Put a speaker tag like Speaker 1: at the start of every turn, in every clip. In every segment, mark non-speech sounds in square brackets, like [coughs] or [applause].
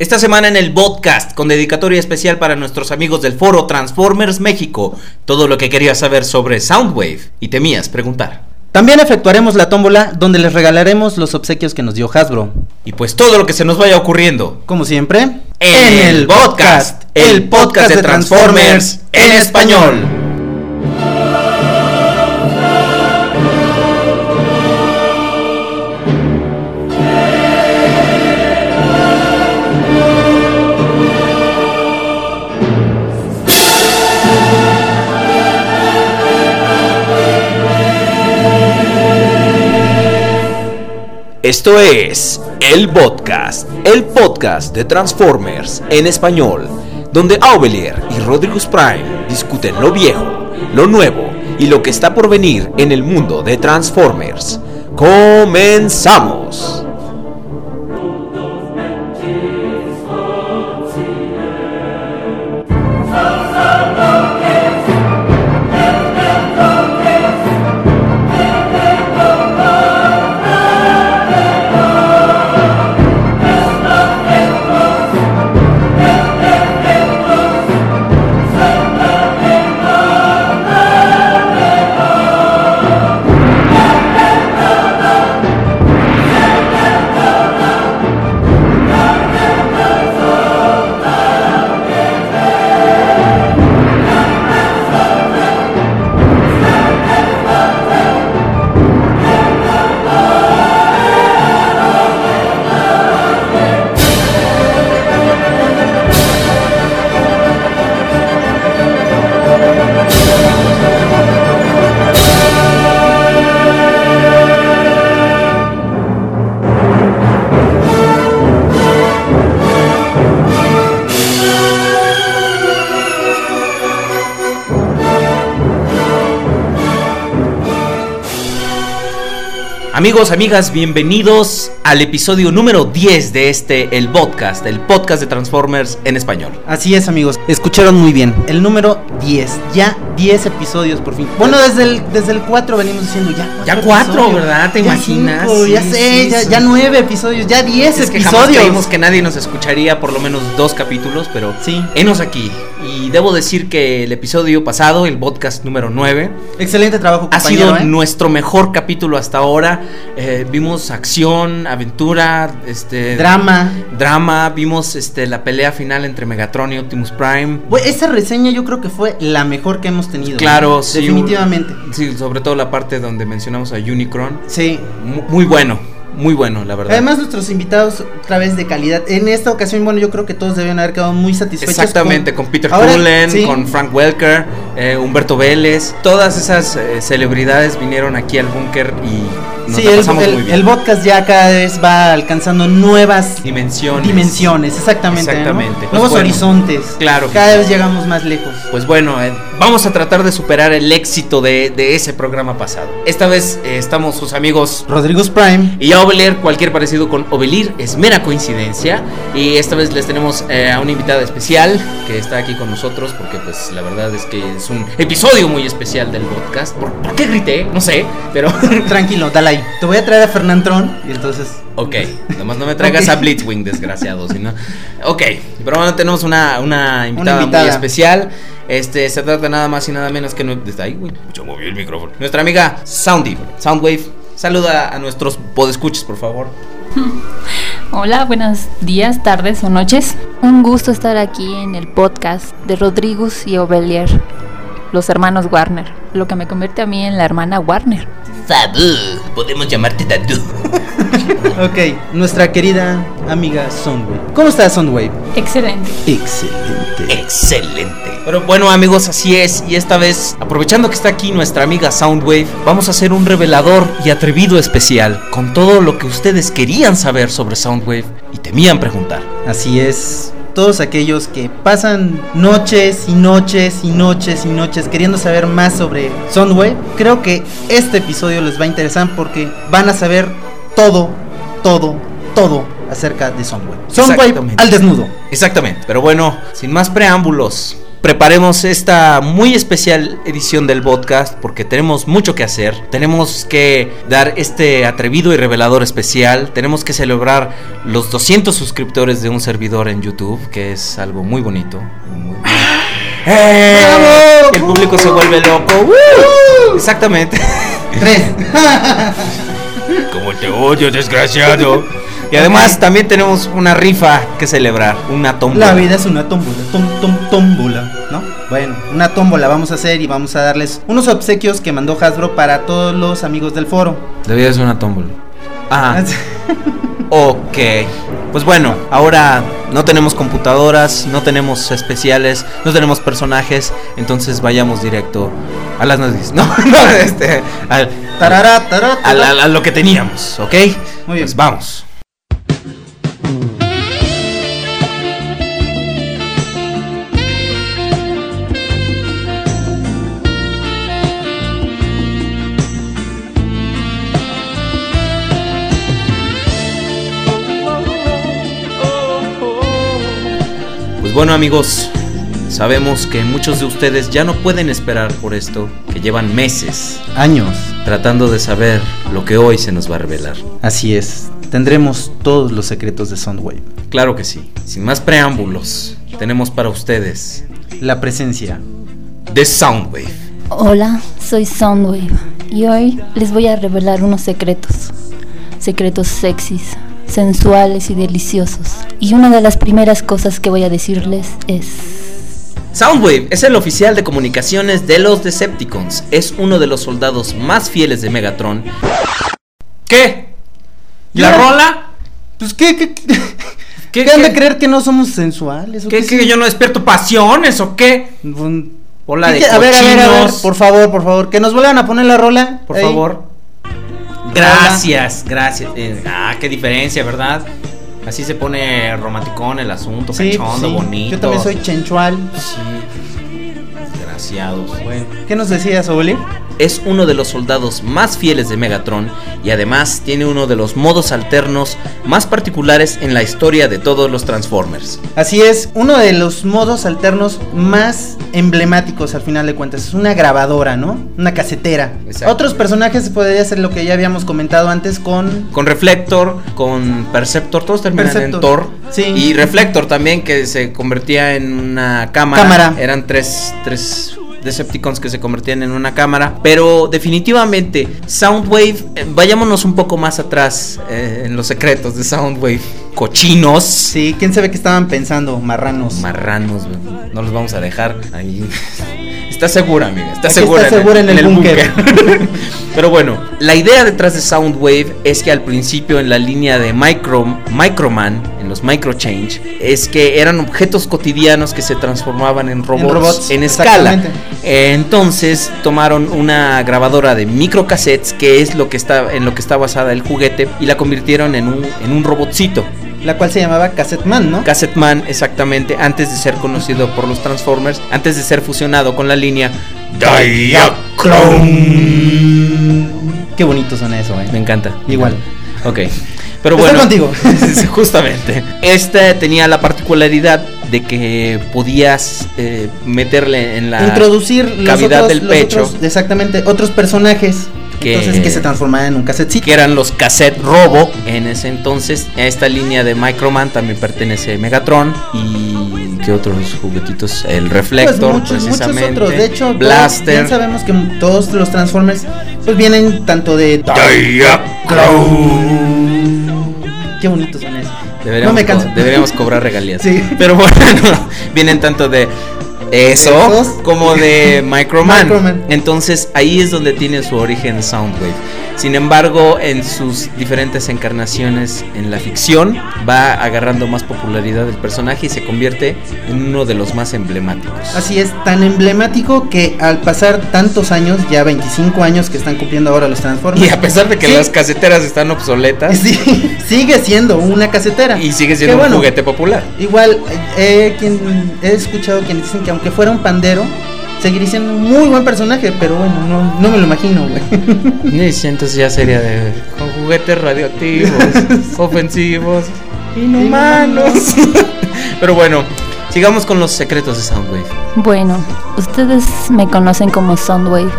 Speaker 1: Esta semana en el podcast, con dedicatoria especial para nuestros amigos del foro Transformers México, todo lo que querías saber sobre Soundwave y temías preguntar.
Speaker 2: También efectuaremos la tómbola donde les regalaremos los obsequios que nos dio Hasbro.
Speaker 1: Y pues todo lo que se nos vaya ocurriendo.
Speaker 2: Como siempre,
Speaker 1: En el podcast, el podcast de Transformers en español. Esto es el podcast, el podcast de Transformers en español, donde Aubelier y Rodriguez Prime discuten lo viejo, lo nuevo y lo que está por venir en el mundo de Transformers. ¡Comenzamos! Amigos, amigas, bienvenidos al episodio número 10 de este, el podcast, el podcast de Transformers en español.
Speaker 2: Así es, amigos. Escucharon muy bien. El número 10. Ya 10 episodios por fin. Bueno, desde el, desde el 4 venimos diciendo ya.
Speaker 1: Ya 4,
Speaker 2: episodios,
Speaker 1: ¿verdad? ¿Te
Speaker 2: ya
Speaker 1: imaginas?
Speaker 2: cinco, ya sé,
Speaker 1: sí,
Speaker 2: ya,
Speaker 1: sí.
Speaker 2: ya 9 episodios, ya 10
Speaker 1: Es que jamás
Speaker 2: episodios.
Speaker 1: creímos que nadie nos escucharía por lo menos dos capítulos, pero
Speaker 2: Sí.
Speaker 1: enos aquí. Y debo decir que el episodio pasado, el podcast número 9,
Speaker 2: Excelente trabajo,
Speaker 1: ha sido
Speaker 2: ¿eh?
Speaker 1: nuestro mejor capítulo hasta ahora. Eh, vimos acción, aventura, este
Speaker 2: Drama.
Speaker 1: drama, vimos este la pelea final entre Megatron y Optimus Prime.
Speaker 2: Esa reseña yo creo que fue la mejor que hemos tenido.
Speaker 1: Claro, sí,
Speaker 2: Definitivamente.
Speaker 1: Sí, sobre todo la parte donde mencionamos a Unicron.
Speaker 2: Sí.
Speaker 1: Mu- Muy bueno, muy bueno, la verdad.
Speaker 2: Además, nuestros invitados otra vez de calidad. En esta ocasión, bueno, yo creo que todos deben haber quedado muy satisfechos.
Speaker 1: Exactamente, con, Peter
Speaker 2: Ahora,
Speaker 1: Cullen,
Speaker 2: sí.
Speaker 1: con Frank Welker, eh, Humberto Vélez, todas esas eh, celebridades vinieron aquí al búnker y nos
Speaker 2: Sí, el, el-
Speaker 1: muy bien.
Speaker 2: el podcast ya cada vez va alcanzando nuevas
Speaker 1: Dimensiones.
Speaker 2: dimensiones, exactamente. ¿no?
Speaker 1: Exactamente. Pues
Speaker 2: Nuevos
Speaker 1: bueno,
Speaker 2: horizontes.
Speaker 1: claro
Speaker 2: Cada vez llegamos más lejos.
Speaker 1: Pues bueno, eh, vamos a tratar de superar el éxito de, de ese programa pasado. Esta vez eh, estamos sus amigos
Speaker 2: Rodrigo's Prime.
Speaker 1: Y ya Ovelir, cualquier parecido con Ovelir es mera coincidencia. Y esta vez les tenemos eh, a una invitada especial que está aquí con nosotros porque pues la verdad es que es un episodio muy especial del podcast. ¿Por, por qué grité? No sé, pero... [laughs]
Speaker 2: Tranquilo, dale ahí. Te voy a traer a Fernandron y entonces.
Speaker 1: ok, [laughs] nomás no me traigas a Blitzwing, desgraciado. sino- Ok, pero bueno, tenemos una, una invitada,
Speaker 2: invitada.
Speaker 1: muy especial. Este, se trata nada más y nada menos que... Desde ahí, güey, yo moví el micrófono. Nuestra amiga Soundy, Soundwave. Saluda a nuestros podescuches, por favor. [laughs]
Speaker 3: Hola, buenos días, tardes o noches. Un gusto estar aquí en el podcast de Rodríguez y Ovelier, los hermanos Warner, lo que me convierte a mí en la hermana Warner.
Speaker 1: Sabu, podemos llamarte Dadu. [laughs]
Speaker 2: Ok, nuestra querida amiga Soundwave. ¿Cómo estás, Soundwave?
Speaker 3: Excelente.
Speaker 2: Excelente.
Speaker 1: Excelente. Pero bueno amigos, así es. Y esta vez, aprovechando que está aquí nuestra amiga Soundwave, vamos a hacer un revelador y atrevido especial con todo lo que ustedes querían saber sobre Soundwave y temían preguntar.
Speaker 2: Así es. Todos aquellos que pasan noches y noches y noches y noches queriendo saber más sobre Soundwave, creo que este episodio les va a interesar porque van a saber todo, todo, todo acerca de Soundwave. Soundwave al desnudo.
Speaker 1: Exactamente. Pero bueno, sin más preámbulos, preparemos esta muy especial edición del podcast porque tenemos mucho que hacer. Tenemos que dar este atrevido y revelador especial. Tenemos que celebrar los 200 suscriptores de un servidor en YouTube, que es algo muy bonito. Muy- ¡Eh!
Speaker 2: ¡Bravo!
Speaker 1: El público se vuelve loco. ¡Uh! Exactamente.
Speaker 2: Tres. [laughs]
Speaker 1: Como te odio, desgraciado. Y además también tenemos una rifa que celebrar, una tómbola.
Speaker 2: La vida es una tómbola, tom, tom, tómbola, ¿no? Bueno, una tómbola vamos a hacer y vamos a darles unos obsequios que mandó Hasbro para todos los amigos del foro.
Speaker 1: La vida es una tómbola. Ah, [laughs] ok. Pues bueno, ahora no tenemos computadoras, no tenemos especiales, no tenemos personajes, entonces vayamos directo a las noticias. [laughs] No, no, este, al- a, a lo que teníamos, ¿ok?
Speaker 2: Muy bien.
Speaker 1: Pues vamos. Pues bueno amigos, sabemos que muchos de ustedes ya no pueden esperar por esto, que llevan meses
Speaker 2: Años.
Speaker 1: tratando de saber lo que hoy se nos va a revelar.
Speaker 2: Así es. Tendremos todos los secretos de Soundwave.
Speaker 1: Claro que sí. Sin más preámbulos, tenemos para ustedes
Speaker 2: La presencia.
Speaker 1: The Soundwave.
Speaker 3: Hola, soy Soundwave y hoy les voy a revelar unos secretos. Secretos sexys, sensuales y deliciosos. Y una de las primeras cosas que voy a decirles es...
Speaker 1: Soundwave es el oficial de comunicaciones de los Decepticons. Es uno de los soldados más fieles de Megatron. ¿Qué? ¿La rola?
Speaker 2: Pues qué, qué, qué,
Speaker 1: ¿Qué,
Speaker 2: ¿Qué han de
Speaker 1: qué?
Speaker 2: creer que no somos sensuales? ¿O
Speaker 1: ¿Qué,
Speaker 2: qué
Speaker 1: que yo no despierto pasiones o qué? Hola
Speaker 2: ¿Qué
Speaker 1: de
Speaker 2: que- a ver, a ver, a ver,
Speaker 1: cochinos.
Speaker 2: por favor, por favor, que nos vuelvan a poner la rola.
Speaker 1: Por
Speaker 2: Ahí.
Speaker 1: favor. Gracias, gracias. Eh, ah, qué diferencia, ¿verdad? Así se pone romanticón el asunto,
Speaker 2: Sí,
Speaker 1: cachondo,
Speaker 2: sí.
Speaker 1: bonito.
Speaker 2: Yo también soy chenchual.
Speaker 1: Sí. Desgraciados.
Speaker 2: ¿Qué nos decías, Oli?
Speaker 1: Es uno de los soldados más fieles de Megatron y además tiene uno de los modos alternos más particulares en la historia de todos los Transformers.
Speaker 2: Así es, uno de los modos alternos más emblemáticos al final de cuentas. Es una grabadora, ¿no? Una casetera. Otros personajes podría ser lo que ya habíamos comentado antes con...
Speaker 1: Con Reflector, con Perceptor, todos terminan
Speaker 2: Perceptor.
Speaker 1: en Thor.
Speaker 2: Sí.
Speaker 1: Y Reflector también, que se convertía en una cámara.
Speaker 2: Cámara.
Speaker 1: Eran tres, tres Decepticons que se convertían en una cámara. Pero definitivamente, Soundwave, eh, vayámonos un poco más atrás eh, en los secretos de Soundwave. Cochinos.
Speaker 2: Sí, ¿quién sabe qué estaban pensando? Marranos.
Speaker 1: Marranos. No los vamos a dejar ahí. Está segura, amiga. Está segura.
Speaker 2: está segura en el búnker. [laughs]
Speaker 1: Pero bueno, la idea detrás de Soundwave es que al principio en la línea de Micro, Microman, en los Microchange, es que eran objetos cotidianos que se transformaban en robots en,
Speaker 2: robots,
Speaker 1: escala. Entonces tomaron una grabadora de microcassettes, que es lo que está en lo que está basada el juguete, y la convirtieron en un, en un robotcito.
Speaker 2: La cual se llamaba Cassette Man, ¿no?
Speaker 1: Cassette Man, exactamente, antes de ser conocido por los Transformers, antes de ser fusionado con la línea Diaclone.
Speaker 2: Qué bonito suena eso, eh.
Speaker 1: Me encanta.
Speaker 2: Igual.
Speaker 1: Ok. Pero
Speaker 2: Estoy
Speaker 1: bueno.
Speaker 2: contigo. [laughs]
Speaker 1: Sí, Justamente. Este tenía la particularidad de que podías eh, meterle en la
Speaker 2: Introducir los
Speaker 1: cavidad
Speaker 2: otros-
Speaker 1: del
Speaker 2: los
Speaker 1: pecho.
Speaker 2: otros- exactamente, otros personajes.
Speaker 1: Que-
Speaker 2: entonces que se transformaban en un cassettecito.
Speaker 1: que eran los cassette robo en ese entonces. A esta línea de Microman también pertenece Megatron y qué otros juguetitos, el
Speaker 2: Pues
Speaker 1: Reflector
Speaker 2: muchos, muchos
Speaker 1: precisamente,
Speaker 2: otros. De hecho,
Speaker 1: Blaster.
Speaker 2: bien sabemos que todos los Transformers pues vienen tanto de Qué bonito suena eso.
Speaker 1: Deberíamos,
Speaker 2: no me canso.
Speaker 1: co- deberíamos cobrar regalías. [laughs]
Speaker 2: Sí.
Speaker 1: Pero bueno, [laughs] vienen tanto de eso como de [laughs] Microman.
Speaker 2: Microman.
Speaker 1: Entonces ahí es donde tiene su origen Soundwave. Sin embargo, en sus diferentes encarnaciones en la ficción, va agarrando más popularidad el personaje y se convierte en uno de los más emblemáticos.
Speaker 2: Así es, tan emblemático que al pasar tantos años, ya 25 años que están cumpliendo ahora los Transformers.
Speaker 1: Y a pesar de que
Speaker 2: Sí.
Speaker 1: las caseteras están obsoletas,
Speaker 2: sí, [laughs] sigue siendo una casetera.
Speaker 1: y sigue
Speaker 2: Que
Speaker 1: siendo un
Speaker 2: bueno,
Speaker 1: juguete popular.
Speaker 2: Igual, eh, quien, he escuchado quienes dicen que aunque fuera un pandero, seguiría siendo un muy buen personaje, pero bueno, no, no me lo imagino, güey. [laughs]
Speaker 1: Sí, entonces ya sería de con juguetes radioactivos, [laughs] ofensivos, inhumanos. [laughs] Pero bueno, Sigamos con los secretos de Soundwave.
Speaker 3: Bueno, ustedes me conocen como Soundwave,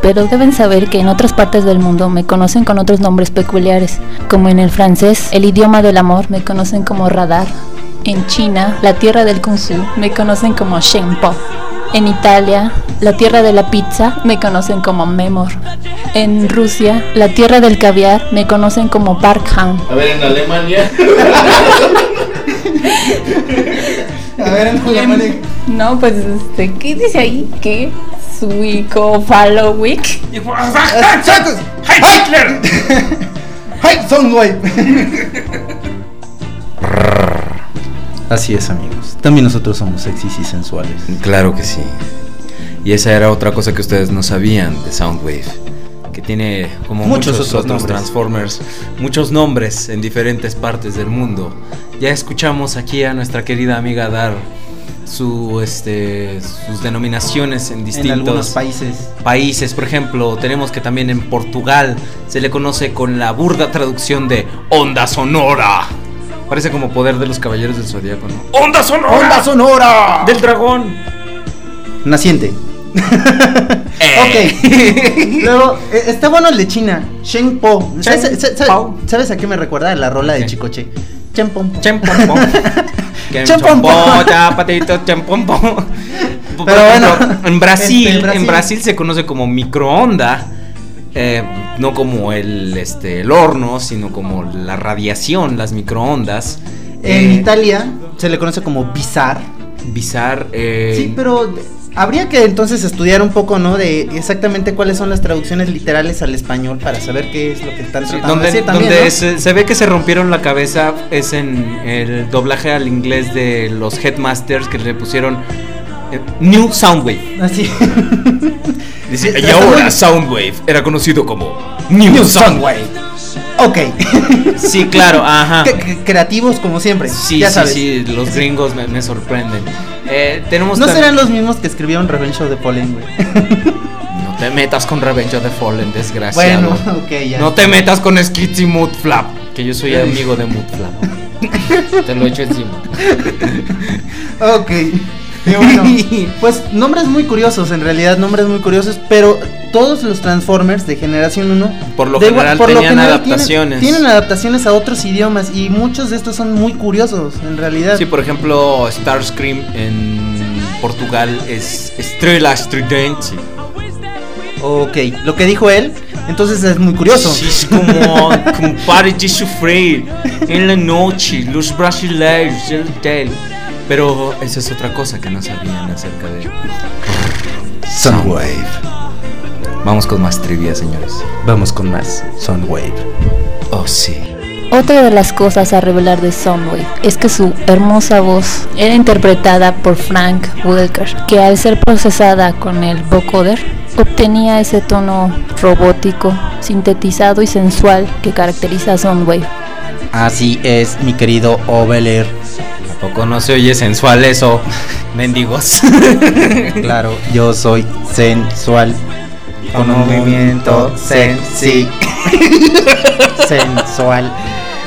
Speaker 3: pero deben saber que en otras partes del mundo me conocen con otros nombres peculiares, como en el francés, el idioma del amor, me conocen como radar. En China, la tierra del kung fu, me conocen como Shenpo. En Italia, la tierra de la pizza, me conocen como Memor. En Rusia, la tierra del caviar, me conocen como Barkhan.
Speaker 1: A ver, en Alemania.
Speaker 2: A ver, en Alemania.
Speaker 3: No, pues, este, ¿qué dice ahí? ¿Qué? Suico Followwick.
Speaker 2: ¡Hey, Hitler! ¡Hey, Soundwave! Así es, amigos. También nosotros somos sexys y sensuales.
Speaker 1: Claro que sí. Y esa era otra cosa que ustedes no sabían de Soundwave. Que tiene como
Speaker 2: Muchos
Speaker 1: muchos,
Speaker 2: otros
Speaker 1: otros. Transformers, muchos nombres en diferentes partes del mundo. Ya escuchamos aquí a nuestra querida amiga dar su, este, sus denominaciones en distintos
Speaker 2: países.
Speaker 1: países. Por ejemplo, tenemos que también en Portugal se le conoce con la burda traducción de onda sonora. Parece como poder de los caballeros del zodiaco, ¿no? ¡Onda sonora!
Speaker 2: ¡Onda sonora!
Speaker 1: ¡Del dragón!
Speaker 2: Naciente.
Speaker 1: Eh. [laughs]
Speaker 2: Ok. Luego, eh, está bueno el de China. Shen Po. ¿Sabes,
Speaker 1: Shen
Speaker 2: sa- sa-
Speaker 1: Po.
Speaker 2: ¿sabes a qué me recuerda? La rola de. Chicoche. Chen Pom. [laughs]
Speaker 1: Chempompo.
Speaker 2: Chempompo. [laughs]
Speaker 1: patito, chempompo. Por
Speaker 2: Pero bueno,
Speaker 1: en Brasil,
Speaker 2: este, Brasil.
Speaker 1: en Brasil se conoce como microonda. Eh, no como el, este, el horno, sino como la radiación, las microondas.
Speaker 2: En
Speaker 1: Eh,
Speaker 2: Italia se le conoce como bizar.
Speaker 1: Bizar. eh,
Speaker 2: Sí, pero habría que entonces estudiar un poco, ¿no? De exactamente cuáles son las traducciones literales al español para saber qué es lo que están tratando
Speaker 1: donde
Speaker 2: de decir también,
Speaker 1: donde
Speaker 2: ¿no?
Speaker 1: se, se ve que se rompieron la cabeza es en el doblaje al inglés de los Headmasters que le pusieron New Soundwave.
Speaker 2: Así. [laughs]
Speaker 1: Dice, y ahora Soundwave era conocido como New, Soundwave.
Speaker 2: ok. [laughs]
Speaker 1: Sí, claro, ajá.
Speaker 2: Creativos como siempre.
Speaker 1: Sí,
Speaker 2: ya
Speaker 1: sí,
Speaker 2: sabes.
Speaker 1: sí, los gringos me, me sorprenden. Eh, tenemos
Speaker 2: No serán los mismos que escribieron Revenge of the Fallen, güey. [laughs]
Speaker 1: No te metas con Revenge of the Fallen, desgraciado.
Speaker 2: bueno, ok, ya.
Speaker 1: No te metas con Skits y Moodflap, que yo soy amigo de Moodflap. te lo echo encima.
Speaker 2: Ok. Y bueno, [laughs] pues nombres muy curiosos, en realidad, nombres muy curiosos, pero todos los Transformers de generación 1
Speaker 1: Por lo
Speaker 2: de
Speaker 1: general tenían
Speaker 2: tienen-
Speaker 1: adaptaciones.
Speaker 2: Tienen, adaptaciones a otros idiomas y muchos de estos son muy curiosos, en realidad.
Speaker 1: Sí, por ejemplo, Starscream en Portugal es Estrella Stridente.
Speaker 2: Ok, lo que dijo él, entonces es muy curioso.
Speaker 1: Sí, es como, [laughs] como de sufrir en la noche, los brasileiros, el hotel. Pero esa es otra cosa que no sabían acerca de
Speaker 2: Soundwave.
Speaker 1: Vamos con más trivia, señores.
Speaker 2: Vamos con más Soundwave.
Speaker 1: Oh, sí.
Speaker 3: Otra de las cosas a revelar de Soundwave es que su hermosa voz era interpretada por Frank Welker, que al ser procesada con el vocoder obtenía ese tono robótico, sintetizado y sensual que caracteriza a Soundwave.
Speaker 2: Así es, mi querido Oveler.
Speaker 1: ¿A poco no se oye sensual eso? [laughs] Mendigos.
Speaker 2: Claro, yo soy sensual. Con un movimiento sexy. [laughs] sensual.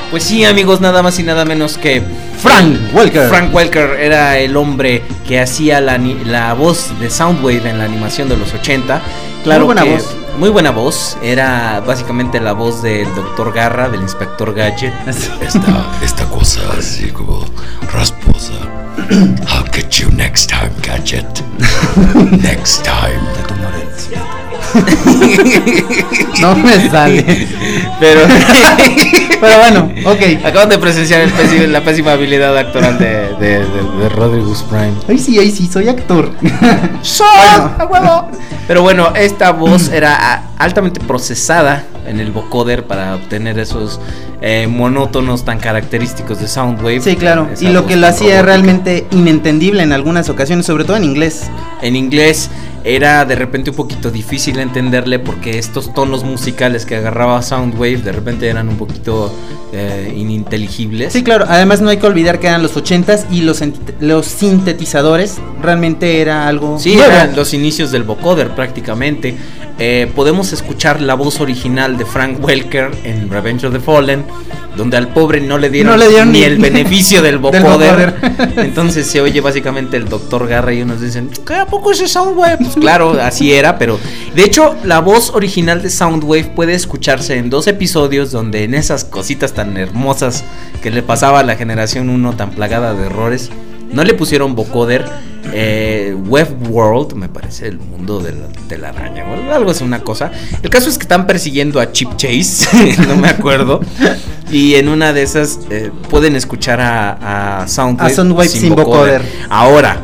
Speaker 1: Pues sí, amigos, nada más y nada menos que
Speaker 2: Frank Welker.
Speaker 1: Frank Welker era el hombre que hacía la, voz de Soundwave en la animación de los 80. Claro
Speaker 2: Muy buena
Speaker 1: que-
Speaker 2: voz.
Speaker 1: Muy buena voz. Era básicamente la voz del Dr. Garra, del Inspector Gadget. [laughs]
Speaker 4: Esta, esta cosa así como Next time. [laughs]
Speaker 2: No me sale.
Speaker 1: Pero [laughs]
Speaker 2: Pero bueno, ok.
Speaker 1: acaban de presenciar el la pésima habilidad actoral de, de, de- de Prime.
Speaker 2: Ay, sí, ay, sí, soy actor. [laughs]
Speaker 1: Bueno. Pero bueno, esta voz era altamente procesada en el vocoder para obtener esos eh, monótonos tan característicos de Soundwave.
Speaker 2: Sí, claro. Y lo que lo hacía
Speaker 1: robótica.
Speaker 2: realmente inentendible en algunas ocasiones, sobre todo en inglés.
Speaker 1: En inglés era de repente un poquito difícil entenderle porque estos tonos musicales que agarraba Soundwave de repente eran un poquito eh, ininteligibles.
Speaker 2: Sí, claro. Además, no hay que olvidar que eran los 80s y los, los sintetizadores realmente era algo.
Speaker 1: Sí,
Speaker 2: nuevo.
Speaker 1: eran los inicios del vocoder prácticamente. Eh, podemos escuchar la voz original de Frank Welker en Revenge of the Fallen, donde al pobre no le dieron,
Speaker 2: No le dieron
Speaker 1: ni
Speaker 2: ni-
Speaker 1: el [laughs] beneficio del. [laughs] Entonces se oye básicamente el Dr. Garra y unos dicen, ¿qué a poco ese Soundwave? Pues [laughs] claro, así era, pero de hecho la voz original de Soundwave puede escucharse en dos episodios donde en esas cositas tan hermosas que le pasaba a la generación 1 tan plagada de errores, no le pusieron vocoder. Eh, Web World, me parece el mundo de la, de la araña, o algo así, una cosa. El caso es que están persiguiendo a Chip Chase, [laughs] no me acuerdo. Y en una de esas eh, pueden escuchar a, a Soundwave,
Speaker 2: A Soundwave sin vocoder.
Speaker 1: Ahora,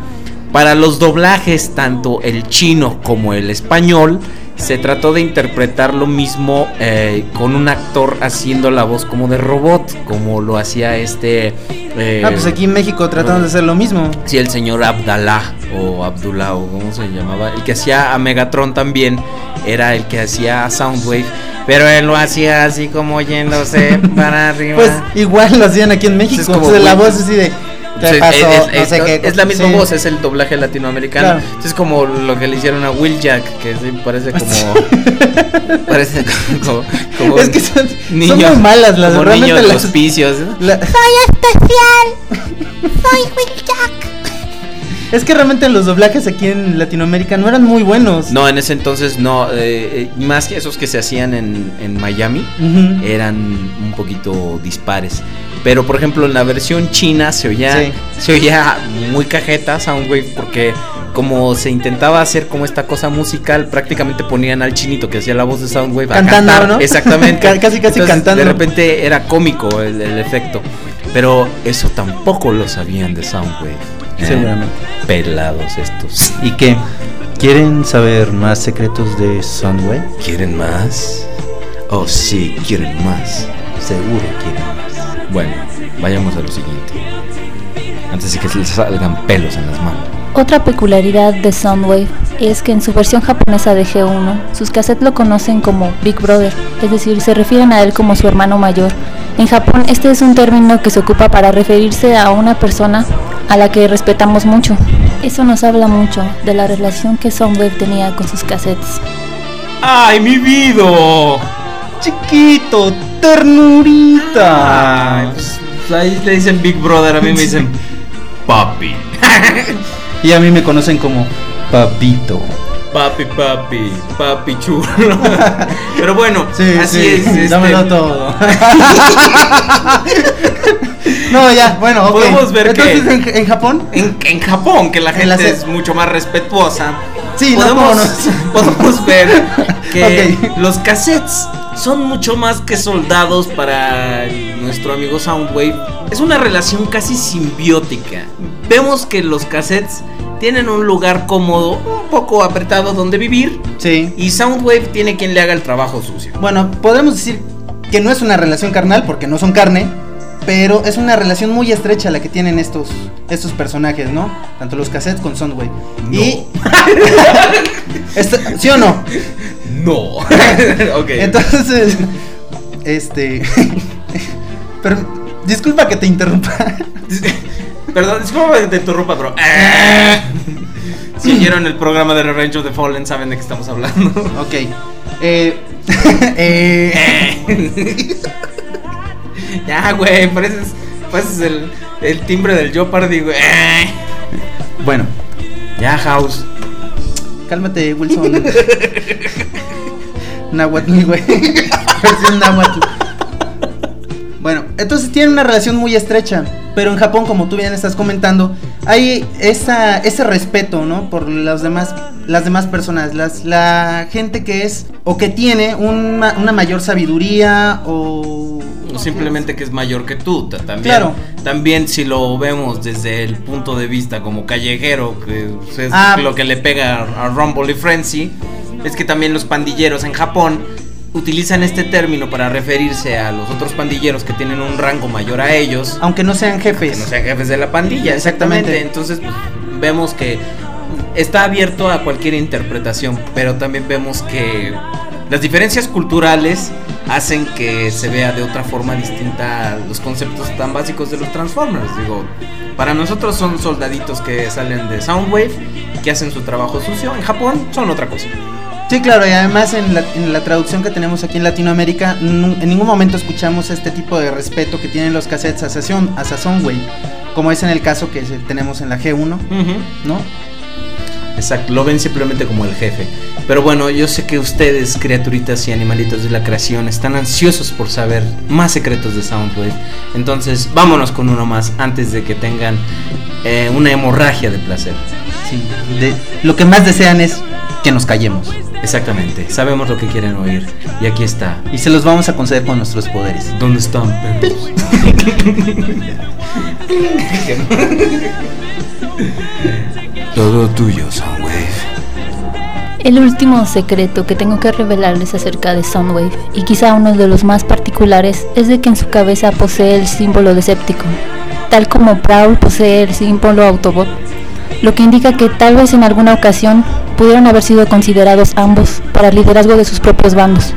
Speaker 1: para los doblajes, tanto el chino como el español, se trató de interpretar lo mismo eh, con un actor haciendo la voz como de robot, como lo hacía este. eh,
Speaker 2: Ah, pues aquí en México tratamos de hacer lo mismo.
Speaker 1: Sí, el señor Abdallah o Abdullah o cómo se llamaba. El que hacía a Megatron también era el que hacía a Soundwave. Pero él lo hacía así como yéndose [laughs] para arriba.
Speaker 2: Pues igual lo hacían aquí en México.
Speaker 1: Es como
Speaker 2: Entonces, la voz así de. ¿Qué
Speaker 1: Sí,
Speaker 2: pasó?
Speaker 1: es,
Speaker 2: no
Speaker 1: es-
Speaker 2: sé qué.
Speaker 1: es la misma
Speaker 2: Sí.
Speaker 1: voz, es el doblaje latinoamericano.
Speaker 2: Claro.
Speaker 1: Es como lo que le hicieron a Will Jack, que sí, parece como. [laughs] [laughs] parece como. como
Speaker 2: Es que son, muy malas las
Speaker 1: como
Speaker 2: realmente
Speaker 1: niño de
Speaker 2: las-
Speaker 1: hospicios. ¿no?
Speaker 2: la- Es que realmente los doblajes aquí en Latinoamérica no eran muy buenos.
Speaker 1: No, en ese entonces no. eh, eh, más que esos que se hacían en, en Miami. Eran un poquito dispares. Pero por ejemplo en la versión china se oía,
Speaker 2: Sí.
Speaker 1: se oía muy cajeta Soundwave porque como se intentaba hacer como esta cosa musical, prácticamente ponían al chinito que hacía la voz de Soundwave a
Speaker 2: Cantando,
Speaker 1: cantar.
Speaker 2: ¿no?
Speaker 1: Exactamente. [laughs]
Speaker 2: Ca- casi, casi
Speaker 1: Entonces,
Speaker 2: cantando.
Speaker 1: De repente era cómico el, el efecto. Pero eso tampoco lo sabían de Soundwave. ¿eh?
Speaker 2: Seguramente.
Speaker 1: Pelados estos.
Speaker 2: ¿Y qué? ¿Quieren saber más secretos de Soundwave?
Speaker 5: ¿Quieren más? Oh, sí, quieren más.
Speaker 2: Seguro quieren más.
Speaker 1: Bueno, vayamos a lo siguiente. Antes de que se les salgan pelos en las manos.
Speaker 3: Otra peculiaridad de Soundwave es que en su versión japonesa de G1, sus cassettes lo conocen como Big Brother, es decir, se refieren a él como su hermano mayor. En Japón este es un término que se ocupa para referirse a una persona a la que respetamos mucho. Eso nos habla mucho de la relación que Soundwave tenía con sus cassettes.
Speaker 1: ¡Ay, mi vida!
Speaker 2: Chiquito, ternurita.
Speaker 1: Ay, pues, ahí le dicen Big Brother, a mí me dicen papi. [laughs]
Speaker 2: Y a mí me conocen como Papito.
Speaker 1: Papi, papi, papi chulo. [laughs] Pero bueno,
Speaker 2: Sí,
Speaker 1: así
Speaker 2: sí,
Speaker 1: es. este,
Speaker 2: dámelo todo. [laughs] no, ya, bueno, ok.
Speaker 1: Podemos ver que-
Speaker 2: Entonces, en, en Japón,
Speaker 1: En, en Japón, que la
Speaker 2: En
Speaker 1: gente
Speaker 2: la
Speaker 1: es mucho más respetuosa,
Speaker 2: Sí,
Speaker 1: podemos, podemos ver que los cassettes son mucho más que soldados para nuestro amigo Soundwave. Es una relación casi simbiótica. Vemos que los cassettes tienen un lugar cómodo, un poco apretado donde vivir,
Speaker 2: sí.
Speaker 1: y Soundwave tiene quien le haga el trabajo sucio.
Speaker 2: Bueno, podemos decir que no es una relación carnal porque no son carne, pero es una relación muy estrecha la que tienen estos estos personajes, ¿no? Tanto los cassettes con Soundwave. Y [laughs] Esto- ¿Sí o no?
Speaker 1: No. [laughs] ok.
Speaker 2: Entonces, este [laughs] pero disculpa que te interrumpa.
Speaker 1: Perdón, disculpa que te interrumpa, pero. eh, Si oyeron el programa de Revenge of the Fallen, saben de qué estamos hablando.
Speaker 2: Ok. Eh, eh, [laughs]
Speaker 1: ya, güey, pareces, pareces el, el timbre del Jeopardy, güey. [laughs]
Speaker 2: Bueno,
Speaker 1: Ya, House.
Speaker 2: cálmate, Wilson. [laughs] Nahuatl, güey. Versión Nahuatl. Bueno, entonces tienen una relación muy estrecha. Pero en Japón, como tú bien estás comentando, hay esa, ese respeto, ¿no? Por los demás, las demás personas. Las, la gente que es o que tiene una, una mayor sabiduría o...
Speaker 1: O simplemente que es mayor que tú. ta- También,
Speaker 2: Claro.
Speaker 1: también si lo vemos desde el punto de vista como callejero, que es
Speaker 2: Ah.
Speaker 1: lo que le pega a Rumble y Frenzy, es que también los pandilleros en Japón utilizan este término para referirse a los otros pandilleros que tienen un rango mayor a ellos.
Speaker 2: Aunque no sean
Speaker 1: que
Speaker 2: jefes.
Speaker 1: no sean jefes de la pandilla, exactamente.
Speaker 2: Exactamente.
Speaker 1: Entonces pues, vemos que está abierto a cualquier interpretación, pero también vemos que las diferencias culturales hacen que se vea de otra forma distinta los conceptos tan básicos de los Transformers. Digo, para nosotros son soldaditos que salen de Soundwave, que hacen su trabajo sucio. En Japón son otra cosa.
Speaker 2: Sí, claro, y además en la, en la traducción que tenemos aquí en Latinoamérica, en ningún momento escuchamos este tipo de respeto que tienen los cassettes a Sazón, a Sazonway, como es en el caso que tenemos en la G1, ¿no?
Speaker 1: Exacto, lo ven simplemente como el jefe. Pero bueno, yo sé que ustedes, criaturitas y animalitos de la creación, están ansiosos por saber más secretos de Soundwave. Entonces, vámonos con uno más antes de que tengan eh, una hemorragia de placer.
Speaker 2: Sí, de- lo que más desean es que nos callemos.
Speaker 1: Exactamente, sabemos lo que quieren oír. Y aquí está.
Speaker 2: Y se los vamos a conceder con nuestros poderes.
Speaker 1: ¿Dónde están, perros? [laughs]
Speaker 6: Todo tuyo, Soundwave.
Speaker 3: El último secreto que tengo que revelarles acerca de Soundwave, y quizá uno de los más particulares, es de que en su cabeza posee el símbolo Decepticon, tal como Prowl posee el símbolo Autobot, lo que indica que tal vez en alguna ocasión pudieron haber sido considerados ambos para el liderazgo de sus propios bandos.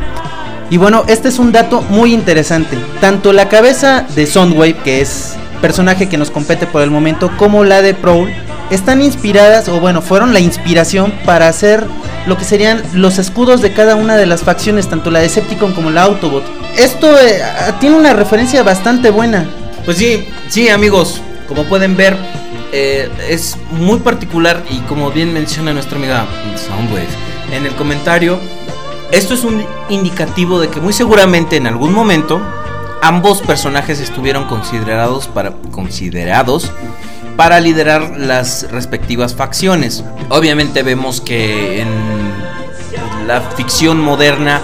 Speaker 2: Y bueno, este es un dato muy interesante. Tanto la cabeza de Soundwave, que es personaje que nos compete por el momento, como la de Prowl, están inspiradas, o bueno, fueron la inspiración para hacer lo que serían los escudos de cada una de las facciones, tanto la Decepticon como la Autobot. Esto eh, tiene una referencia bastante buena.
Speaker 1: Pues sí, sí, amigos, como pueden ver, eh, es muy particular y como bien menciona nuestra amiga Soundwave en el comentario, esto es un indicativo de que muy seguramente en algún momento ambos personajes estuvieron considerados para considerados para liderar las respectivas facciones. Obviamente vemos que en la ficción moderna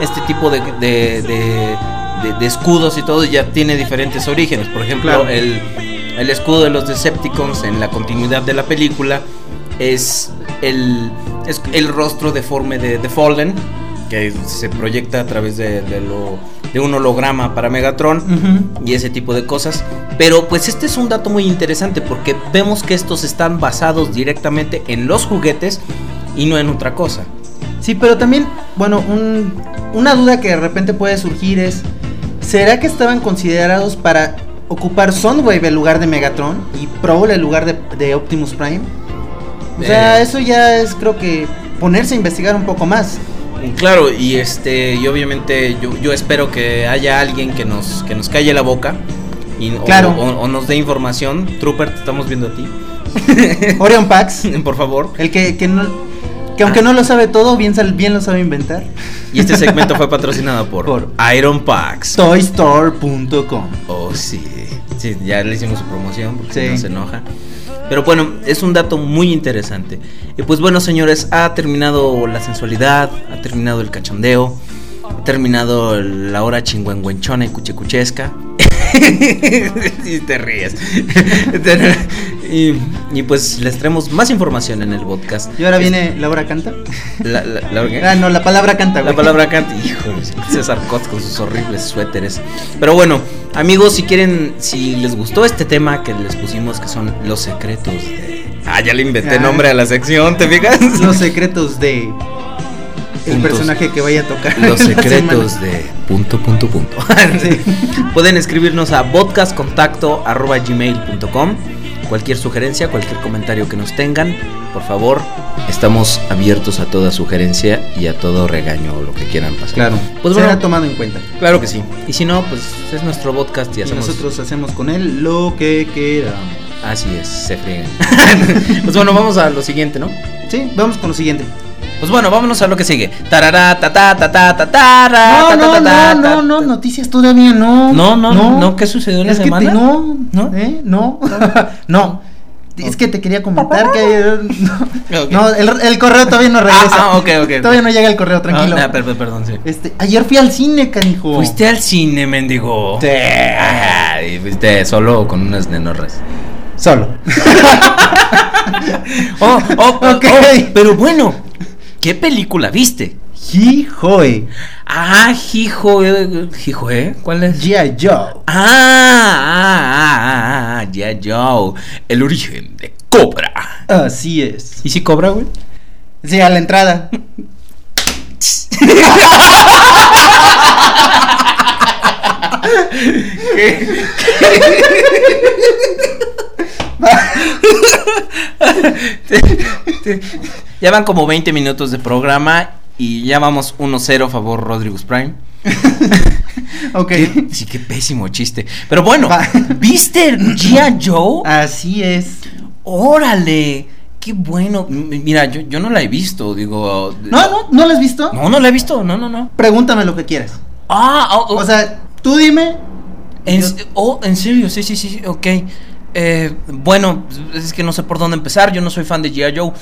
Speaker 1: este tipo de, de- de- de- de escudos y todo ya tiene diferentes orígenes. Por ejemplo,
Speaker 2: Claro.
Speaker 1: el, el escudo de los Decepticons en la continuidad de la película es el, es el rostro deforme de The Fallen, que se proyecta a través de, de lo- de un holograma para Megatron y ese tipo de cosas. Pero pues este es un dato muy interesante porque vemos que estos están basados directamente en los juguetes y no en otra cosa.
Speaker 2: Sí, pero también, bueno, un- una duda que de repente puede surgir es, ¿será que estaban considerados para ocupar Soundwave en lugar de Megatron y Prowl en lugar de, de Optimus Prime? O sea,
Speaker 1: Eh.
Speaker 2: eso ya es creo que ponerse a investigar un poco más.
Speaker 1: Claro, y este, y obviamente yo, yo espero que haya alguien que nos, que nos calle la boca y, o-
Speaker 2: Claro.
Speaker 1: o, o nos dé información. Trooper, te estamos viendo a ti. [laughs]
Speaker 2: Orion Pax, [laughs]
Speaker 1: Por favor.
Speaker 2: el que, que no que aunque no lo sabe todo, bien, sal- bien lo sabe inventar.
Speaker 1: Y este segmento fue [laughs] patrocinado por,
Speaker 2: Por-
Speaker 1: Iron Packs.
Speaker 2: Toystore.com.
Speaker 1: Oh, sí. Sí, ya le hicimos su promoción porque
Speaker 2: Sí.
Speaker 1: no se enoja. Pero bueno, es un dato muy interesante. Y pues bueno, señores, ha terminado la sensualidad, ha terminado el cachondeo, ha terminado la hora chingüengüenchona y cuchicuchesca. [laughs] y te ríes. y, y pues les traemos más información en el podcast.
Speaker 2: Y ahora viene Laura Canta.
Speaker 1: La, la- la- ¿qué?
Speaker 2: Ah, no, la palabra canta,
Speaker 1: La palabra canta, híjole, César Cot con sus horribles suéteres. Pero bueno, amigos, si quieren, si les gustó este tema que les pusimos, que son los secretos de. Ah, ya le inventé
Speaker 2: Ah.
Speaker 1: nombre a la sección, ¿te fijas?
Speaker 2: Los secretos de el
Speaker 1: Puntos.
Speaker 2: personaje que vaya a tocar.
Speaker 1: Los [laughs] secretos de punto, punto, punto. [laughs] Pueden escribirnos a podcastcontacto.gmail.com Cualquier sugerencia, cualquier comentario que nos tengan, por favor, estamos abiertos a toda sugerencia y a todo regaño o lo que quieran pasar.
Speaker 2: Claro,
Speaker 1: Pues
Speaker 2: será
Speaker 1: bueno,
Speaker 2: tomado en cuenta.
Speaker 1: Claro que sí. Y si no, pues es nuestro podcast y
Speaker 2: Y
Speaker 1: hacemos.
Speaker 2: nosotros hacemos con él lo que queramos.
Speaker 1: Así es, se frieguen. [laughs] pues bueno, vamos a lo siguiente, ¿no?
Speaker 2: Sí, vamos con lo siguiente.
Speaker 1: Pues bueno, vámonos a lo que sigue. Tarará, ta ta ta ta ta
Speaker 2: No,
Speaker 1: ta,
Speaker 2: no,
Speaker 1: ta, ta,
Speaker 2: no,
Speaker 1: ta,
Speaker 2: no, no, noticias todavía no.
Speaker 1: No, no, no, ¿qué sucedió en la semana?
Speaker 2: no,
Speaker 1: ¿No?
Speaker 2: ¿eh? No, [laughs] no. Es que te quería comentar que. No,
Speaker 1: Ok.
Speaker 2: no, el, correo todavía no regresa.
Speaker 1: Ah, ah, ok, ok.
Speaker 2: Todavía no llega el correo, tranquilo.
Speaker 1: Ah, perdón, perdón, sí.
Speaker 2: Este, ayer fui al cine, canijo.
Speaker 1: Fuiste al cine, mendigo.
Speaker 2: Sí.
Speaker 1: Ay, fuiste solo con unas nenorras.
Speaker 2: Solo. [laughs]
Speaker 1: Oh, oh, [laughs]
Speaker 2: Ok.
Speaker 1: oh, pero bueno, ¿qué película viste?
Speaker 2: Hijoe.
Speaker 1: Ah, hijo, eh, hijo, ¿eh? ¿Cuál es?
Speaker 2: G.I. Joe.
Speaker 1: Ah, ah, ah, ah, ah, ya Joe, el origen de Cobra.
Speaker 2: Así es.
Speaker 1: ¿Y si Cobra, güey?
Speaker 2: Sí, a la entrada. [laughs] [laughs] [laughs]
Speaker 1: Ya van como 20 minutos de programa Y ya vamos 1-0 a favor Rodriguez Prime. [laughs]
Speaker 2: Ok.
Speaker 1: Qué- sí, qué pésimo chiste. Pero bueno,
Speaker 2: Va. [laughs]
Speaker 1: ¿viste G.I. Joe?
Speaker 2: Así es.
Speaker 1: ¡Órale! ¡Qué bueno! Mira, yo, yo no la he visto, digo.
Speaker 2: ¿No, no? ¿No lo has visto?
Speaker 1: No, no la he visto, no, no, no.
Speaker 2: Pregúntame lo que quieras.
Speaker 1: Ah, oh, oh,
Speaker 2: O sea, tú dime.
Speaker 1: en,
Speaker 2: yo-
Speaker 1: oh, en serio, sí, sí, sí, ok. Eh, bueno, es que no sé por dónde empezar, yo no soy fan de G.I. Joe.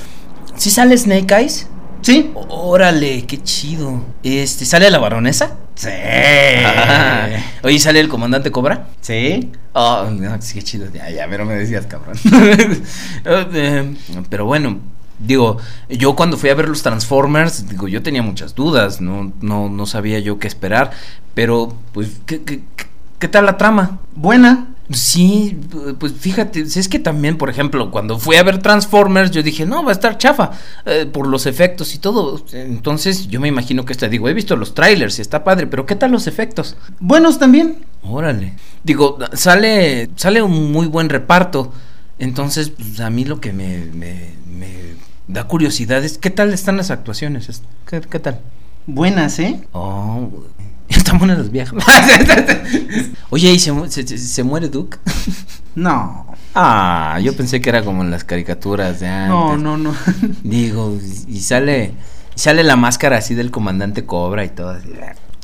Speaker 1: ¿Sí sale Snake Eyes?
Speaker 2: ¿Sí?
Speaker 1: Órale, qué chido. Este, ¿sale la baronesa?
Speaker 2: Sí. [laughs]
Speaker 1: Oye, ¿sale el comandante Cobra?
Speaker 2: Sí.
Speaker 1: Oh, no, qué chido. Ya, ya, pero me decías, cabrón. [laughs] [laughs] Eh, pero bueno, digo, yo cuando fui a ver los Transformers, digo, yo tenía muchas dudas, no, no, no sabía yo qué esperar. Pero, pues, ¿qué, qué, qué- qué tal la trama?
Speaker 2: Buena.
Speaker 1: Sí, pues fíjate, es que también, por ejemplo, cuando fui a ver Transformers, yo dije, no, va a estar chafa eh, por los efectos y todo. Entonces, yo me imagino que esta, digo, he visto los trailers y está padre, pero ¿qué tal los efectos?
Speaker 2: Buenos también.
Speaker 1: Órale. Digo, sale, sale un muy buen reparto. Entonces, pues, a mí lo que me, me, me da curiosidad es, ¿qué tal están las actuaciones? Es- ¿Qué, qué tal?
Speaker 2: Buenas, ¿eh?
Speaker 1: Oh, [laughs] están buenas las viejas. [laughs] Oye, ¿y se, mu- se- se- se muere Duke? [laughs]
Speaker 2: No.
Speaker 1: Ah, yo pensé que era como en las caricaturas de antes.
Speaker 2: No, no, no.
Speaker 1: Digo, y sale, sale la máscara así del comandante Cobra y todo. así.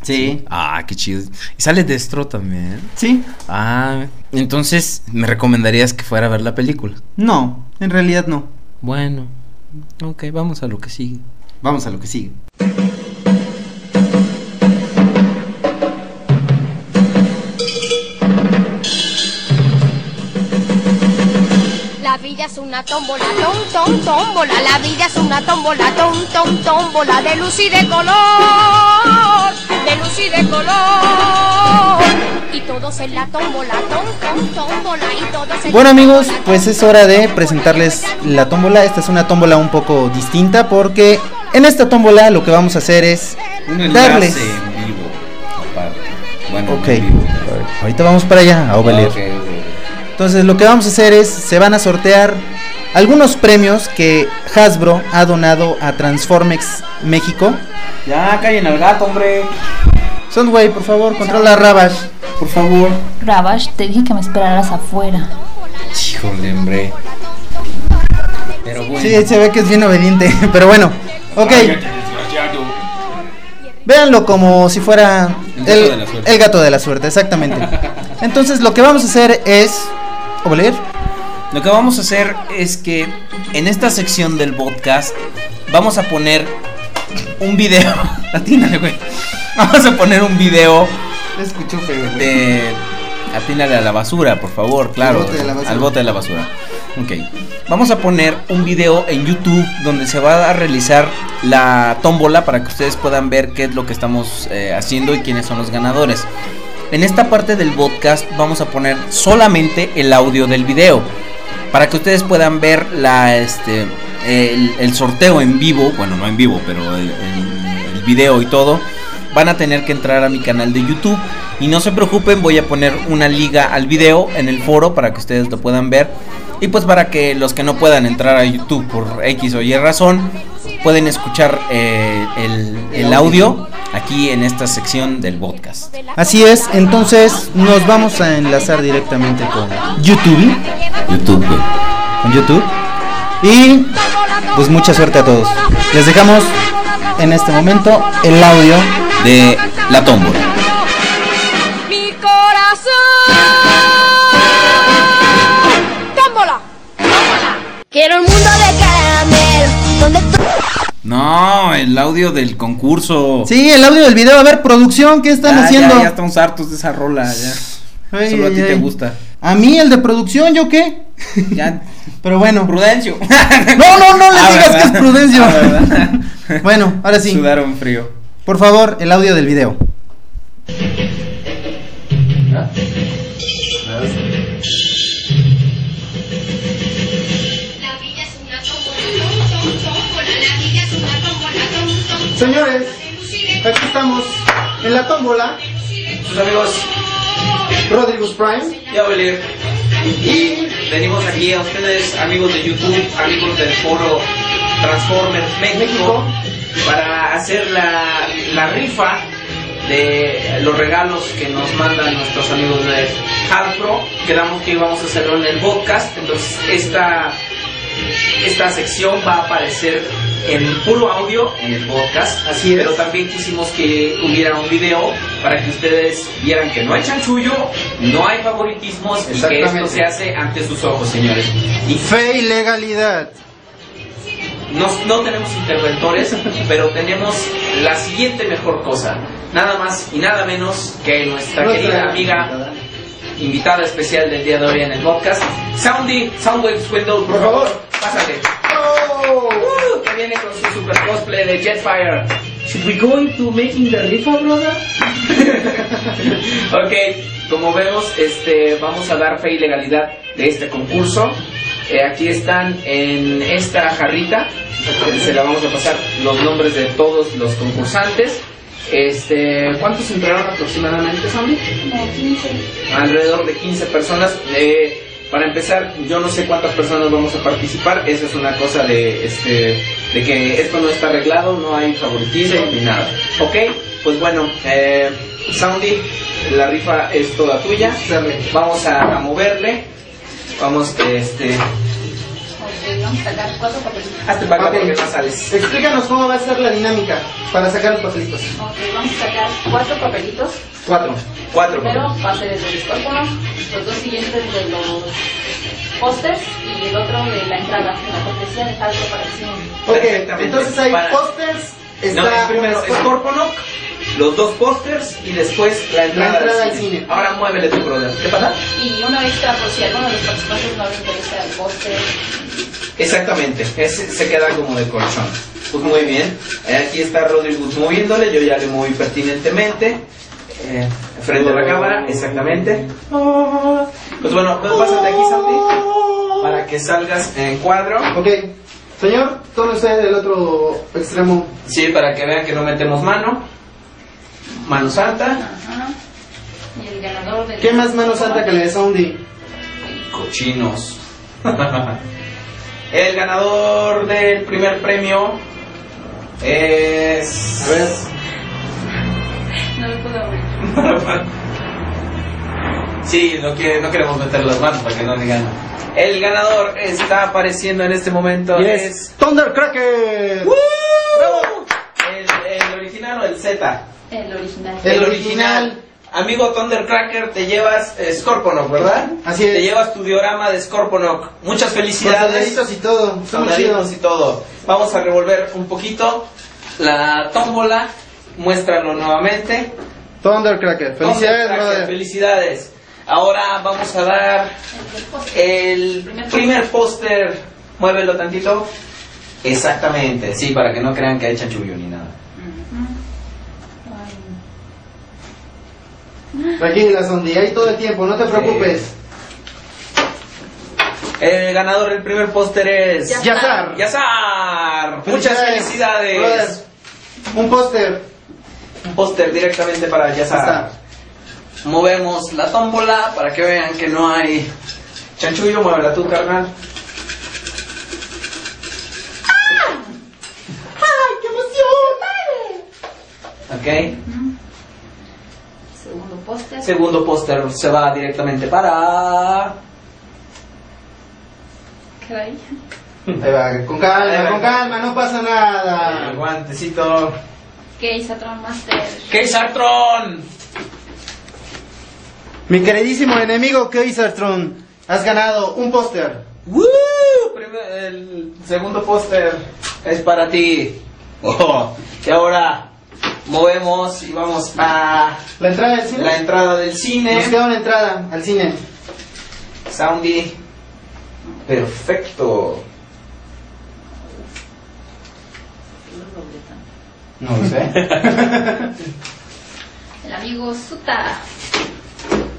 Speaker 2: Sí.
Speaker 1: Ah, qué chido. Y sale Destro también.
Speaker 2: Sí.
Speaker 1: Ah, entonces me recomendarías que fuera a ver la película.
Speaker 2: No, en realidad no.
Speaker 1: Bueno, ok, vamos a lo que sigue.
Speaker 2: Vamos a lo que sigue.
Speaker 7: Vida es una tómbola, tom, tom, tómbola. La vida es una tómbola, tom, tom, tómbola. De luz y de color, de luz y de color. Y todos en la tómbola, tom, tom, tómbola. Y todos en
Speaker 2: Bueno amigos, pues es hora de presentarles la tómbola. Esta es una tómbola un poco distinta porque en esta tómbola lo que vamos a hacer es darles...
Speaker 1: en vivo. Bueno,
Speaker 2: Ok, ahorita vamos para allá a Ovelier. Entonces lo que vamos a hacer es, se van a sortear algunos premios que Hasbro ha donado a Transformex México.
Speaker 1: Ya, callen al gato, hombre.
Speaker 2: Soundway, por favor, controla a Rabash.
Speaker 1: Por favor.
Speaker 3: Rabash, te dije que me esperaras afuera.
Speaker 1: Híjole, hombre. Pero bueno.
Speaker 2: Sí, se ve que es bien obediente, [laughs] pero bueno, ok. Véanlo como si fuera
Speaker 1: El gato de la suerte.
Speaker 2: el gato de la suerte, exactamente. [laughs] Entonces lo que vamos a hacer es... ¿Obelir?
Speaker 1: Lo que vamos a hacer es que en esta sección del podcast vamos a poner un video. [laughs] Atínale, güey. Vamos a poner un video
Speaker 2: Escuchó feo,
Speaker 1: de. Atínale a la basura, por favor, claro.
Speaker 2: bote de la basura.
Speaker 1: Al bote de la basura. Ok. Vamos a poner un video en YouTube donde se va a realizar la tómbola para que ustedes puedan ver qué es lo que estamos eh, haciendo y quiénes son los ganadores. En esta parte del podcast vamos a poner solamente el audio del video para que ustedes puedan ver la este el, sorteo en vivo, bueno no en vivo, pero el, el- el video y todo. Van a tener que entrar a mi canal de YouTube y no se preocupen, voy a poner una liga al video en el foro para que ustedes lo puedan ver y pues para que los que no puedan entrar a YouTube por X o Y razón pueden escuchar eh, el, el audio aquí en esta sección del podcast.
Speaker 2: Así es, entonces nos vamos a enlazar directamente con YouTube,
Speaker 1: YouTube.
Speaker 2: con YouTube. Y pues mucha suerte a todos. Les dejamos en este momento el audio.
Speaker 1: de la tómbola.
Speaker 7: Mi corazón. Tómbola. Tómbola. Quiero un mundo de caramelo. Donde tú
Speaker 1: No, el audio del concurso.
Speaker 2: Sí, el audio del video. A ver, producción, ¿qué están
Speaker 1: Ya,
Speaker 2: haciendo?
Speaker 1: Ya, ya estamos hartos de esa rola. Ya.
Speaker 2: Ay,
Speaker 1: Solo a
Speaker 2: ay,
Speaker 1: ti te gusta.
Speaker 2: A mí el de producción, ¿yo qué?
Speaker 1: Ya. [laughs]
Speaker 2: Pero bueno.
Speaker 1: Prudencio. [laughs]
Speaker 2: No, no, no le
Speaker 1: Ah,
Speaker 2: digas
Speaker 1: ¿verdad?
Speaker 2: que es Prudencio.
Speaker 1: Ah, [laughs]
Speaker 2: bueno, ahora sí.
Speaker 1: Sudaron frío.
Speaker 2: Por favor, el audio del video. Señores,
Speaker 7: y
Speaker 2: aquí estamos en la tómbola.
Speaker 1: Sus amigos,
Speaker 2: Rodriguez Prime.
Speaker 1: ya Belir. Y venimos aquí a ustedes, amigos de YouTube, amigos del foro Transformers México.
Speaker 2: México.
Speaker 1: para hacer la, la rifa de los regalos que nos mandan nuestros amigos de Hasbro. Quedamos que íbamos a hacerlo en el podcast, entonces esta, esta sección va a aparecer en puro audio en el podcast.
Speaker 2: Así es.
Speaker 1: Pero también quisimos que hubiera un video para que ustedes vieran que no hay chanchullo, no hay favoritismos y que esto se hace ante sus ojos, señores. Y
Speaker 2: Fe y legalidad.
Speaker 1: no, no tenemos interventores, pero tenemos la siguiente mejor cosa. Nada más y nada menos que nuestra querida amiga invitada especial del día de hoy en el podcast, Soundy, Soundwaves Window, por favor, pásate. Uh, que viene con su super cosplay de Jetfire.
Speaker 8: Should we go into making the rifa, brother? [laughs]
Speaker 1: ok, como vemos, este, vamos a dar fe y legalidad de este concurso. Eh, aquí están en esta jarrita, se la vamos a pasar los nombres de todos los concursantes. Este, ¿Cuántos entraron aproximadamente, Sandy?
Speaker 3: Como 15.
Speaker 1: Alrededor de 15 personas. Eh, para empezar, yo no sé cuántas personas vamos a participar. Eso es una cosa de, este, de que esto no está arreglado, no hay favoritismo ni nada. Ok, pues bueno, eh, Soundy, la rifa es toda tuya. Vamos a, a moverle. Vamos, este,
Speaker 3: Ok, vamos a sacar cuatro papelitos.
Speaker 1: hazte para acá porque no sales.
Speaker 2: Explícanos cómo va a ser la dinámica para sacar los papelitos.
Speaker 3: Ok, vamos a sacar cuatro papelitos.
Speaker 2: Cuatro.
Speaker 1: Cuatro.
Speaker 3: Primero va a ser el del escorpión, los dos siguientes de los pósters y el otro de la entrada, de la cortesía de Hasbro para cine.
Speaker 2: Ok, entonces hay pósters.
Speaker 1: No,
Speaker 2: Está
Speaker 1: es primero Scorponok, los dos pósters y después la entrada,
Speaker 2: entrada
Speaker 1: al
Speaker 2: al cine.
Speaker 1: Ahora muévele tu brother. ¿Qué pasa?
Speaker 3: Y uno extra por si a alguno de los participantes no le interesa el póster.
Speaker 1: Exactamente, ese se queda como de colchón. Pues muy bien, Eh, aquí está Rodrigo moviéndole, yo ya le moví pertinentemente. Eh, frente a la cámara, exactamente. Pues bueno, pásate aquí, Santi, para que salgas en cuadro.
Speaker 2: Ok. Señor, tome usted el otro extremo.
Speaker 1: Sí, para que vean que no metemos mano. Mano santa.
Speaker 3: Ajá. Y el ganador del.
Speaker 2: ¿Qué más mano santa que la de Soundy?
Speaker 1: Cochinos. [laughs] El ganador del primer premio es.
Speaker 2: A ver.
Speaker 3: No lo puedo abrir. [laughs]
Speaker 1: Sí, no, quiere- no queremos meter las manos para que no digan. El ganador está apareciendo en este momento. Es.
Speaker 2: Thundercracker.
Speaker 1: ¡Bravo! El, el original o el Z.
Speaker 3: El original.
Speaker 2: El original.
Speaker 1: Amigo Thundercracker, te llevas eh, Scorponok, ¿verdad?
Speaker 2: Así es.
Speaker 1: Te llevas tu diorama de Scorponok. Muchas
Speaker 2: Con
Speaker 1: felicidades.
Speaker 2: soldaditos y todo. Chido.
Speaker 1: y todo. Vamos a revolver un poquito la tómbola. Muéstralo nuevamente.
Speaker 2: Thundercracker. Felicidades,
Speaker 1: Thundercracker. Felicidades. Ahora vamos a dar
Speaker 3: El primer
Speaker 1: póster. Muévelo tantito. Exactamente, sí, para que no crean que hay chanchullo ni nada.
Speaker 3: Ay,
Speaker 2: Tranquila, Sondi. Hay todo el tiempo. No te preocupes.
Speaker 1: El ganador del primer póster es.
Speaker 3: Ya.
Speaker 2: Yazar.
Speaker 1: Yazar. Muchas felicidades.
Speaker 2: brother. Un póster.
Speaker 1: Un póster directamente para Yazar.
Speaker 2: Está.
Speaker 1: Movemos la tómbola para que vean que no hay chanchullo. Muévela tú, carnal. Ok.
Speaker 3: Segundo póster.
Speaker 1: Se va directamente para.
Speaker 3: Caray.
Speaker 2: Ahí va. Con calma, con calma. No pasa nada.
Speaker 1: guantecito.
Speaker 3: Case Satron Master.
Speaker 1: ¡Keisartron!
Speaker 2: Mi queridísimo enemigo Kaisertron. Has ganado un póster.
Speaker 1: ¡Woo! El segundo póster es para ti. [laughs] Oh. Y ahora movemos y vamos a
Speaker 2: La entrada del cine.
Speaker 1: la entrada del cine.
Speaker 2: Nos queda una entrada al cine.
Speaker 1: Soundy. Perfecto.
Speaker 2: No lo sé. [laughs]
Speaker 3: El amigo Suta.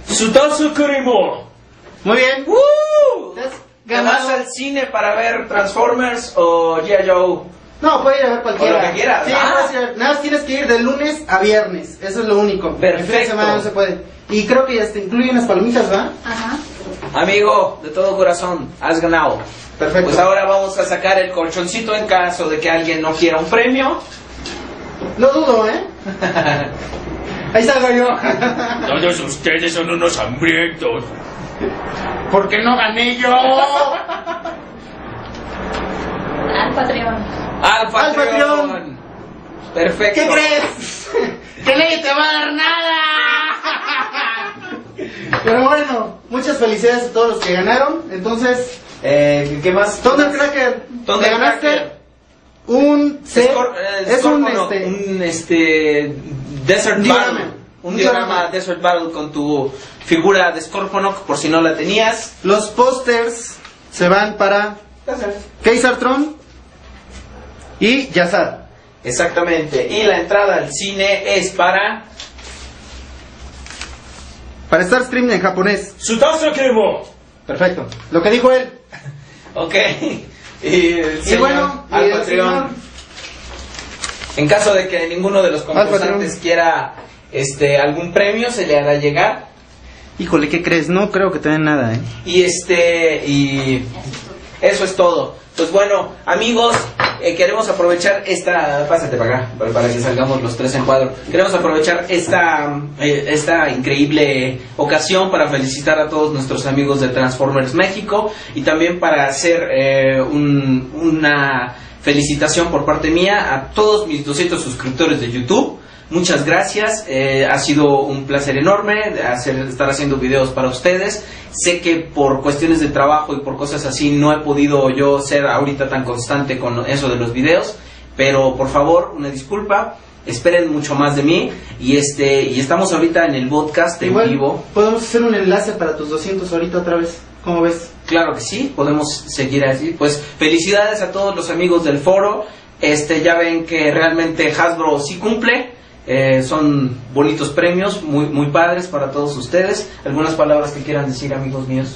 Speaker 1: Sutasu Kurimo.
Speaker 2: Muy bien.
Speaker 1: ¡Woo!
Speaker 2: Te has
Speaker 1: ¿Te vas al cine para ver Transformers o G.I. Joe?
Speaker 2: No, puede ir a ver cualquiera.
Speaker 1: O lo que quieras.
Speaker 2: Sí,
Speaker 1: Ah.
Speaker 2: puedes ir a ver. Nada más tienes que ir de lunes a viernes. Eso es lo único. El fin de
Speaker 1: Perfecto.
Speaker 2: semana no se puede. Y creo que hasta incluye unas palomitas, ¿va?
Speaker 3: Ajá.
Speaker 1: Amigo, de todo corazón, has ganado.
Speaker 2: Perfecto.
Speaker 1: Pues ahora vamos a sacar el colchoncito en caso de que alguien no quiera un premio.
Speaker 2: Lo dudo, ¿eh? [laughs] Ahí salgo yo.
Speaker 6: Todos ustedes son unos hambrientos.
Speaker 2: ¿Por qué no gané yo? [laughs]
Speaker 3: Al Patreon.
Speaker 1: ¡Al
Speaker 2: ¡Al
Speaker 1: Patreon! Perfecto.
Speaker 2: ¿Qué crees? [laughs] ¡Que nadie te va a dar nada! [laughs] Pero bueno, muchas felicidades a todos los que ganaron. Entonces,
Speaker 1: Eh, ¿Qué más?
Speaker 2: Thundercracker,
Speaker 1: Thunder
Speaker 2: te ganaste
Speaker 1: Cracker.
Speaker 2: un C.
Speaker 1: Eh,
Speaker 2: es un este.
Speaker 1: un, este Desert
Speaker 2: diorama.
Speaker 1: Battle. Un
Speaker 2: Un
Speaker 1: diorama
Speaker 2: diorama.
Speaker 1: Desert Battle con tu figura de Scorponok por si no la tenías.
Speaker 2: Los pósters se van para Kaiser Tron y Yazar.
Speaker 1: Exactamente. Y la entrada al cine es para
Speaker 2: Para estar stream en japonés.
Speaker 6: ¡Sutasa Kemo!
Speaker 2: Perfecto. Lo que dijo él.
Speaker 1: Ok. [laughs] Y, el
Speaker 2: Y bueno, y
Speaker 1: al
Speaker 2: el
Speaker 1: Patreon. En caso de que ninguno de los concursantes quiera este algún premio, se le hará llegar.
Speaker 2: Híjole, ¿qué crees? No creo que te den nada, ¿eh?
Speaker 1: Y este, y eso es todo. Pues bueno, amigos, eh, queremos aprovechar esta. Pásate para acá, para, que salgamos los tres en cuadro. Queremos aprovechar esta, eh, esta increíble ocasión para felicitar a todos nuestros amigos de Transformers México y también para hacer eh, un- una felicitación por parte mía a todos mis 200 suscriptores de YouTube. Muchas gracias, eh, ha sido un placer enorme hacer, estar haciendo videos para ustedes. Sé que por cuestiones de trabajo y por cosas así no he podido yo ser ahorita tan constante con eso de los videos, pero por favor, una disculpa, esperen mucho más de mí y este y estamos ahorita en el podcast en vivo.
Speaker 2: podemos hacer un enlace para tus 200 ahorita otra vez. ¿Cómo ves?
Speaker 1: Claro que sí, podemos seguir así. Pues felicidades a todos los amigos del foro. Este ya ven que realmente Hasbro sí cumple. Eh, son bonitos premios, muy muy padres para todos ustedes. ¿Algunas palabras que quieran decir, amigos míos?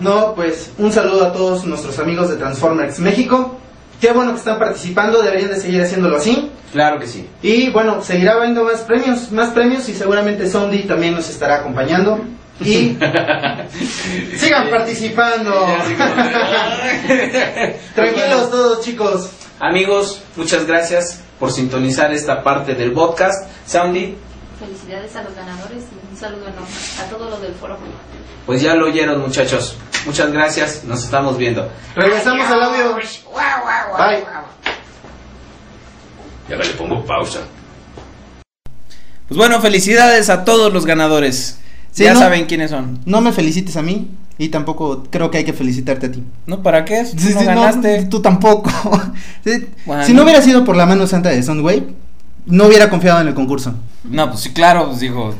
Speaker 2: No, pues un saludo a todos nuestros amigos de Transformers México. Qué bueno que están participando, deberían de seguir haciéndolo así.
Speaker 1: Claro que sí.
Speaker 2: Y bueno, seguirá habiendo más premios, más premios y seguramente Sondi también nos estará acompañando. Y [laughs] sigan participando. [laughs] Tranquilos todos chicos.
Speaker 1: Amigos, muchas gracias por sintonizar esta parte del podcast. Soundy,
Speaker 3: Felicidades a los ganadores y un saludo enorme a todos los del foro.
Speaker 1: pues ya lo oyeron muchachos. Muchas gracias, nos estamos viendo.
Speaker 2: Regresamos al audio. Bye.
Speaker 6: Ya le pongo pausa.
Speaker 1: Pues bueno, felicidades a todos los ganadores.
Speaker 2: Sí,
Speaker 1: ya
Speaker 2: ¿no?
Speaker 1: saben quiénes son.
Speaker 2: No me felicites a mí y tampoco creo que hay que felicitarte a ti.
Speaker 1: ¿No? ¿Para qué? Tú
Speaker 2: Sí,
Speaker 1: no ganaste.
Speaker 2: tú tampoco. [laughs] Sí,
Speaker 1: Bueno.
Speaker 2: Si no hubiera sido por la mano santa de Soundwave, no hubiera confiado en el concurso.
Speaker 1: No, pues sí, claro, pues dijo,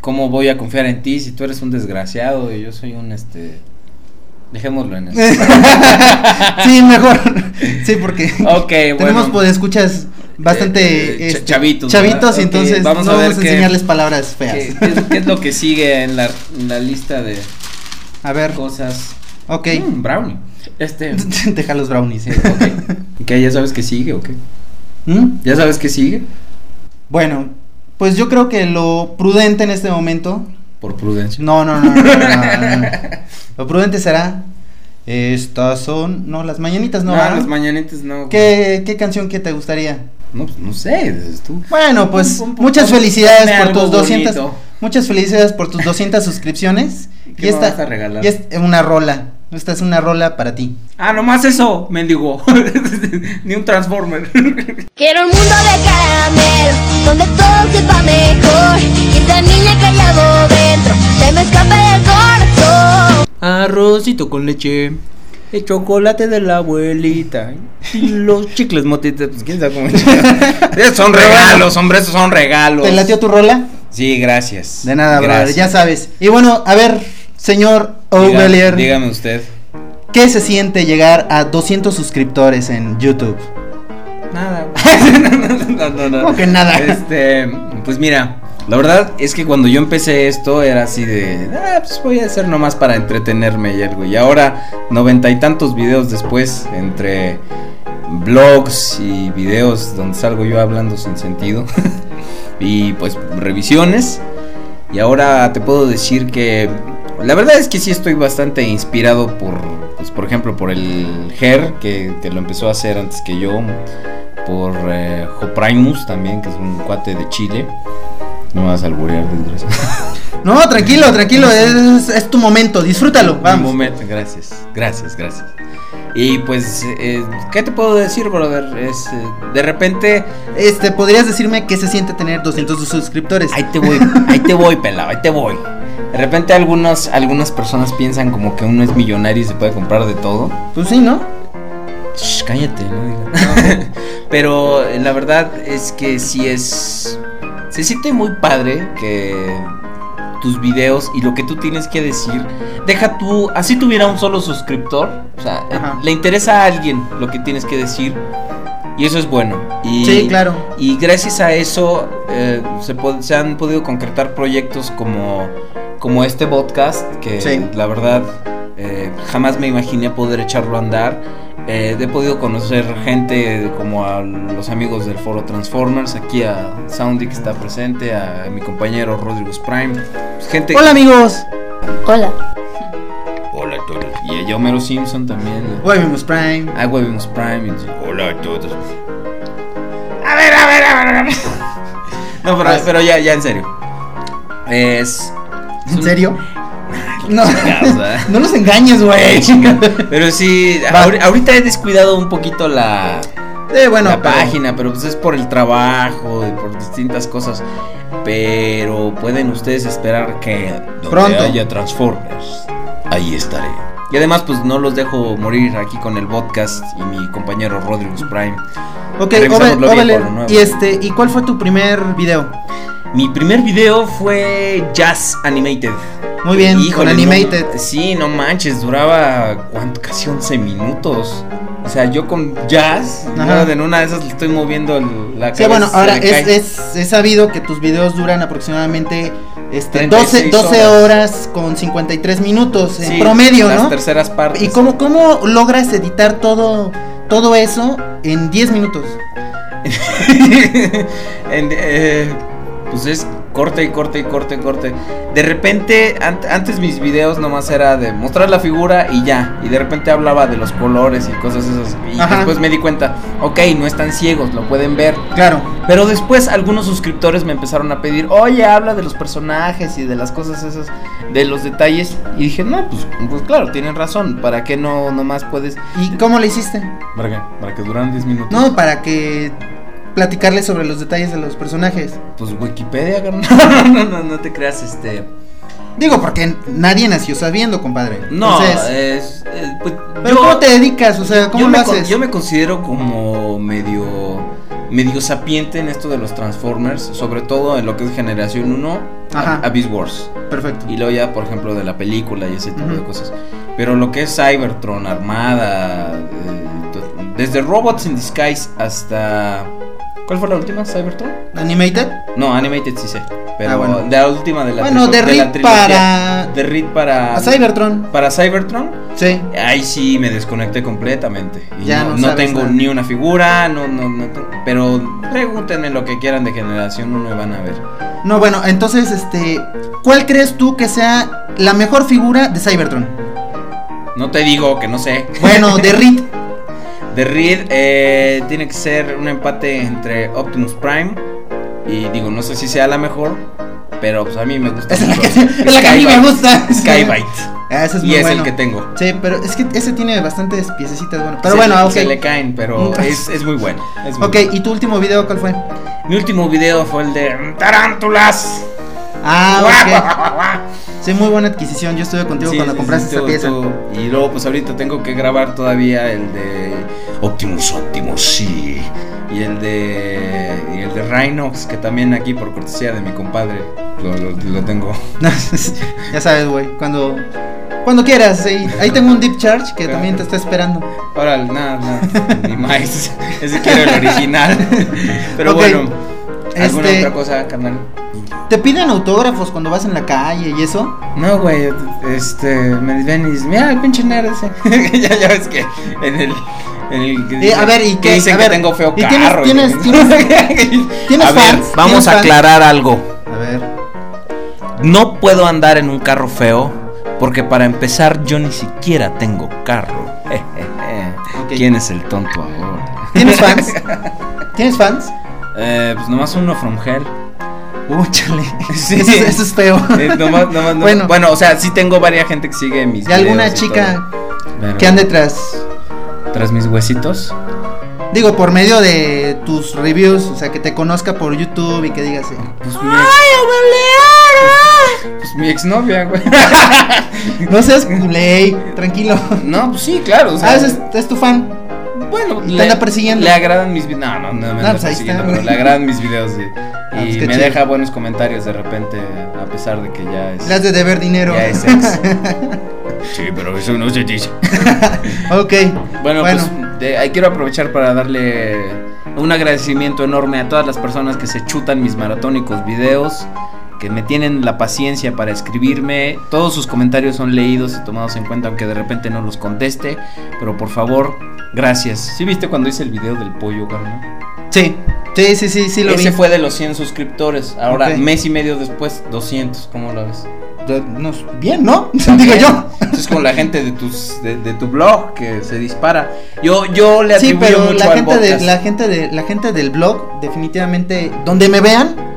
Speaker 1: ¿cómo voy a confiar en ti si tú eres un desgraciado y yo soy un este dejémoslo en eso. [laughs]
Speaker 2: sí, mejor. Sí, porque
Speaker 1: Ok, [laughs]
Speaker 2: tenemos
Speaker 1: bueno.
Speaker 2: escuchas bastante
Speaker 1: Eh, eh,
Speaker 2: este,
Speaker 1: ch- chavitos,
Speaker 2: chavitos
Speaker 1: ¿verdad?
Speaker 2: y
Speaker 1: Ok,
Speaker 2: entonces
Speaker 1: vamos
Speaker 2: no
Speaker 1: a ver
Speaker 2: vamos a
Speaker 1: qué-
Speaker 2: enseñarles palabras feas.
Speaker 1: ¿Qué, es, lo que sigue en la, en la lista de
Speaker 2: A ver,
Speaker 1: cosas?
Speaker 2: ok.
Speaker 1: Mm, brownie. Este, [laughs]
Speaker 2: Deja los brownies. eh.
Speaker 1: ok. ¿Qué? ¿Ya sabes que sigue o qué?
Speaker 2: ¿Mm?
Speaker 1: ¿Ya sabes que sigue?
Speaker 2: Bueno, pues yo creo que lo prudente en este momento.
Speaker 1: Por prudencia.
Speaker 2: No, no, no. no, no, no, no. [laughs] Lo prudente será. Estas son. No, las mañanitas no.
Speaker 1: No,
Speaker 2: ¿verdad?
Speaker 1: las mañanitas no.
Speaker 2: ¿Qué, ¿Qué canción que te gustaría?
Speaker 1: No, pues, no sé, tú.
Speaker 2: Bueno, pues muchas felicidades por tus 200
Speaker 1: bonito.
Speaker 2: muchas felicidades por tus 200 [laughs] suscripciones.
Speaker 1: ¿Qué me vas a regalar?
Speaker 2: y es una rola. Esta es una rola para ti.
Speaker 1: Ah, nomás eso, mendigo. [laughs] Ni un Transformer. [laughs]
Speaker 7: Quiero un mundo de caramelo, donde todo sepa mejor. Y esa niña que llevo dentro, se me escape del corazón.
Speaker 1: Arrocito con leche. El chocolate de la abuelita. Y los chicles motitas. Pues quién sabe cómo. [laughs] Son regalos, hombre, esos son regalos.
Speaker 2: ¿Te latió tu rola?
Speaker 1: Sí, gracias.
Speaker 2: De nada, brother, ya sabes. Y bueno, a ver, señor Ovelier,
Speaker 1: Dígame usted.
Speaker 2: ¿qué se siente llegar a 200 suscriptores en YouTube?
Speaker 1: Nada. [laughs] no, no, no.
Speaker 2: ¿Cómo que nada?
Speaker 1: Este, pues mira, la verdad es que cuando yo empecé esto era así de, ah, pues voy a hacer nomás para entretenerme y algo. Y ahora, noventa y tantos videos después, entre blogs y videos donde salgo yo hablando sin sentido, [laughs] y pues revisiones. Y ahora te puedo decir que la verdad es que sí estoy bastante inspirado por, pues, por ejemplo, por el Her, que, que lo empezó a hacer antes que yo, por eh, Joprimus también, que es un cuate de Chile. No vas a alburear, desgracia. [laughs]
Speaker 2: No, tranquilo, tranquilo, es, es tu momento, disfrútalo,
Speaker 1: Un
Speaker 2: vamos.
Speaker 1: momento, gracias, gracias, gracias. Y pues, eh, ¿qué te puedo decir, brother? Es, eh, de repente,
Speaker 2: Este, ¿podrías decirme qué se siente tener 200 suscriptores?
Speaker 1: ahí te voy, ahí te voy, pelado, ahí te voy. De repente algunos, algunas personas piensan como que uno es millonario y se puede comprar de todo.
Speaker 2: Pues sí, ¿no?
Speaker 1: Shh, cállate, no. [laughs] Pero eh, la verdad es que sí es. Se siente muy padre que tus videos y lo que tú tienes que decir. Deja tú. Así tuviera un solo suscriptor. O sea, eh,
Speaker 2: Ajá.
Speaker 1: le interesa a alguien lo que tienes que decir. Y eso es bueno. Y,
Speaker 2: Sí, claro.
Speaker 1: Y gracias a eso eh, se han podido concretar proyectos como, como este podcast, que
Speaker 2: Sí.
Speaker 1: la verdad eh, jamás me imaginé poder echarlo a andar. Eh, he podido conocer gente como a los amigos del foro Transformers, aquí a Soundy que está presente, a mi compañero Rodrigo Prime, pues, gente...
Speaker 2: Hola amigos,
Speaker 3: Hola.
Speaker 1: Hola a todos. Y a Homero Simpson también.
Speaker 2: Webmus Prime.
Speaker 1: A Webimus Prime. Hola a todos. A ver, a ver, a ver, a ver. [laughs] No, pero, pero ya, ya en serio. Es.
Speaker 2: ¿En serio? No, [laughs]
Speaker 1: Chingados, [laughs]
Speaker 2: no nos engañes, güey. [laughs]
Speaker 1: Pero sí, ahorita he descuidado un poquito la,
Speaker 2: Eh, bueno,
Speaker 1: la
Speaker 2: pero-
Speaker 1: página, pero pues es por el trabajo y por distintas cosas. Pero pueden ustedes esperar que donde
Speaker 2: Pronto.
Speaker 1: haya Transformers, ahí estaré. Y además, pues no los dejo morir aquí con el podcast y mi compañero Rodrigo Prime.
Speaker 2: Ok,
Speaker 1: nuevo.
Speaker 2: y este, ¿y cuál fue tu primer video?
Speaker 1: Mi primer video fue Jazz Animated.
Speaker 2: Muy bien,
Speaker 1: Híjole,
Speaker 2: con
Speaker 1: no-
Speaker 2: Animated.
Speaker 1: sí, no manches, duraba ¿cuánto? casi 11 minutos. O sea, yo con jazz, yo en una de esas le estoy moviendo el- la
Speaker 2: Sí,
Speaker 1: cabeza,
Speaker 2: bueno,
Speaker 1: se
Speaker 2: ahora es, es, es sabido que tus videos duran aproximadamente este,
Speaker 1: 36
Speaker 2: 12, 12
Speaker 1: horas.
Speaker 2: horas con 53 minutos en
Speaker 1: Sí,
Speaker 2: promedio,
Speaker 1: las
Speaker 2: ¿no?
Speaker 1: terceras partes.
Speaker 2: ¿Y cómo, cómo logras editar todo, todo eso en 10 minutos? [laughs]
Speaker 1: En- eh, pues es corte y corte y corte y corte. De repente, an- antes mis videos nomás era de mostrar la figura y ya. Y de repente hablaba de los colores y cosas esas. Y
Speaker 2: Ajá.
Speaker 1: después me di cuenta, ok, no están ciegos, lo pueden ver.
Speaker 2: Claro.
Speaker 1: Pero después algunos suscriptores me empezaron a pedir, oye, habla de los personajes y de las cosas esas, de los detalles. Y dije, no, pues, pues claro, tienen razón. ¿Para qué no nomás puedes?
Speaker 2: ¿Y cómo le hiciste?
Speaker 1: ¿Para qué? ¿Para que duran 10 minutos?
Speaker 2: No, para que platicarle sobre los detalles de los personajes.
Speaker 1: Pues Wikipedia, carnal. [laughs] no, no, no, no te creas, este.
Speaker 2: Digo, porque nadie nació sabiendo, compadre.
Speaker 1: No,
Speaker 2: Entonces,
Speaker 1: es. pues,
Speaker 2: ¿Pero cómo te dedicas? O sea, ¿cómo
Speaker 1: yo
Speaker 2: lo
Speaker 1: me, con-
Speaker 2: haces?
Speaker 1: yo me considero como medio. medio sapiente en esto de los Transformers, sobre todo en lo que es Generación 1
Speaker 2: Ajá.
Speaker 1: a, a Beast Wars.
Speaker 2: Perfecto.
Speaker 1: Y luego ya, por ejemplo, de la película y ese tipo de cosas. Pero lo que es Cybertron, Armada, eh, desde Robots in Disguise hasta... ¿Cuál fue la última? ¿Cybertron?
Speaker 2: ¿Animated?
Speaker 1: No, Animated sí sé. Pero
Speaker 2: Ah, bueno.
Speaker 1: de la última de la
Speaker 2: Bueno, de
Speaker 1: la
Speaker 2: Reed para-
Speaker 1: De Reed para...
Speaker 2: A Cybertron.
Speaker 1: Para Cybertron.
Speaker 2: Sí.
Speaker 1: Ahí sí me desconecté completamente. Y
Speaker 2: Ya
Speaker 1: no,
Speaker 2: no
Speaker 1: no tengo
Speaker 2: nada.
Speaker 1: ni una figura, no, no, no pero pregúntenme lo que quieran de generación 1 y van a ver.
Speaker 2: No, bueno, entonces, este, ¿cuál crees tú que sea la mejor figura de Cybertron?
Speaker 1: No te digo que no sé.
Speaker 2: Bueno, de [laughs] Reed.
Speaker 1: De Reed eh, tiene que ser un empate entre Optimus Prime y digo, no sé si sea la mejor, pero pues a mí me gusta
Speaker 2: es la que, es la que a mí me gusta.
Speaker 1: Skybite.
Speaker 2: Ah, ese es
Speaker 1: y
Speaker 2: muy
Speaker 1: es
Speaker 2: bueno.
Speaker 1: el que tengo.
Speaker 2: Sí, pero es que ese tiene bastantes piececitas, bueno. Pero
Speaker 1: Se
Speaker 2: bueno,
Speaker 1: le-
Speaker 2: ok.
Speaker 1: Se le caen, pero es, es muy bueno. es muy
Speaker 2: Ok,
Speaker 1: bueno.
Speaker 2: ¿y tu último video cuál fue?
Speaker 1: Mi último video fue el de Tarántulas.
Speaker 2: Ah, ok. [laughs] Sí, muy buena adquisición. Yo estuve contigo
Speaker 1: Sí,
Speaker 2: cuando
Speaker 1: sí,
Speaker 2: compraste
Speaker 1: sí,
Speaker 2: esa
Speaker 1: tú-
Speaker 2: pieza.
Speaker 1: tú- Y luego, pues ahorita tengo que grabar todavía el de Optimus, Optimus, sí. Y el de. Y el de Rhinox, que también aquí, por cortesía de mi compadre, lo, lo- lo tengo. [laughs]
Speaker 2: ya sabes, güey. Cuando, cuando quieras. Ahí, ahí tengo un Deep Charge que también te está esperando.
Speaker 1: Ahora, nada, nada, ni más. [laughs] Ese quiero el original. Pero bueno, ¿alguna
Speaker 2: Este-
Speaker 1: otra cosa, carnal?
Speaker 2: ¿Te piden autógrafos cuando vas en la calle y eso?
Speaker 1: No, güey, este, me ven y dicen, mira el pinche nerd ese. [laughs] ya, ya ves que en el. El
Speaker 2: Eh, a ver, ¿y qué?
Speaker 1: dicen
Speaker 2: A
Speaker 1: que tengo feo
Speaker 2: ¿y tienes-
Speaker 1: carro.
Speaker 2: tienes- [laughs] ¿Tienes
Speaker 1: a ver,
Speaker 2: fans?
Speaker 1: vamos
Speaker 2: ¿Tienes
Speaker 1: a
Speaker 2: fans?
Speaker 1: aclarar algo.
Speaker 2: A ver.
Speaker 1: No puedo andar en un carro feo Porque para empezar, yo ni siquiera tengo carro. [laughs] ¿Quién es el tonto ahora?
Speaker 2: ¿Tienes fans? ¿Tienes fans?
Speaker 1: Eh, pues nomás uno from hell.
Speaker 2: Uh, chale. [laughs]
Speaker 1: Sí.
Speaker 2: Eso, es- eso es feo.
Speaker 1: Eh, nomás- nomás- no-
Speaker 2: Bueno.
Speaker 1: bueno. o sea, sí tengo varias gente que sigue mis
Speaker 2: ¿Y alguna
Speaker 1: y
Speaker 2: chica.
Speaker 1: Pero,
Speaker 2: que ande tras?
Speaker 1: tras mis huesitos.
Speaker 2: Digo, por medio de tus reviews, o sea, que te conozca por YouTube y que digas, eh,
Speaker 1: Pues mi ex, pues mi exnovia, güey. [laughs]
Speaker 2: no seas [laughs] culé, tranquilo.
Speaker 1: No, pues sí, claro. o sea,
Speaker 2: Ah, es, es tu fan.
Speaker 1: Bueno,
Speaker 2: Te anda persiguiendo.
Speaker 1: Le agradan mis videos. No, no, no me
Speaker 2: No,
Speaker 1: anda
Speaker 2: pues está,
Speaker 1: pero le agradan mis videos y,
Speaker 2: Ah,
Speaker 1: y
Speaker 2: pues
Speaker 1: me
Speaker 2: chido.
Speaker 1: deja buenos comentarios de repente, a pesar de que ya es.
Speaker 2: Le has de deber dinero.
Speaker 1: Ya es ex. [laughs] sí, pero eso no se dice. [laughs]
Speaker 2: ok.
Speaker 1: Bueno,
Speaker 2: Bueno.
Speaker 1: pues de- ahí quiero aprovechar para darle un agradecimiento enorme a todas las personas que se chutan mis maratónicos videos, que me tienen la paciencia para escribirme. Todos sus comentarios son leídos y tomados en cuenta, aunque de repente no los conteste. Pero por favor, gracias. ¿Sí viste cuando hice el video del pollo, carnal?
Speaker 2: Sí, sí, sí, sí, sí lo
Speaker 1: Ese
Speaker 2: vi.
Speaker 1: fue de los 100 suscriptores. Ahora, mes y medio después, 200. ¿Cómo lo ves?
Speaker 2: No, bien, ¿no? [laughs] Digo yo.
Speaker 1: Es con la gente de tus de, de tu blog que se dispara. Yo yo le
Speaker 2: Sí,
Speaker 1: atribuyo
Speaker 2: pero
Speaker 1: mucho
Speaker 2: la
Speaker 1: al
Speaker 2: gente de la gente de la gente del blog definitivamente donde me vean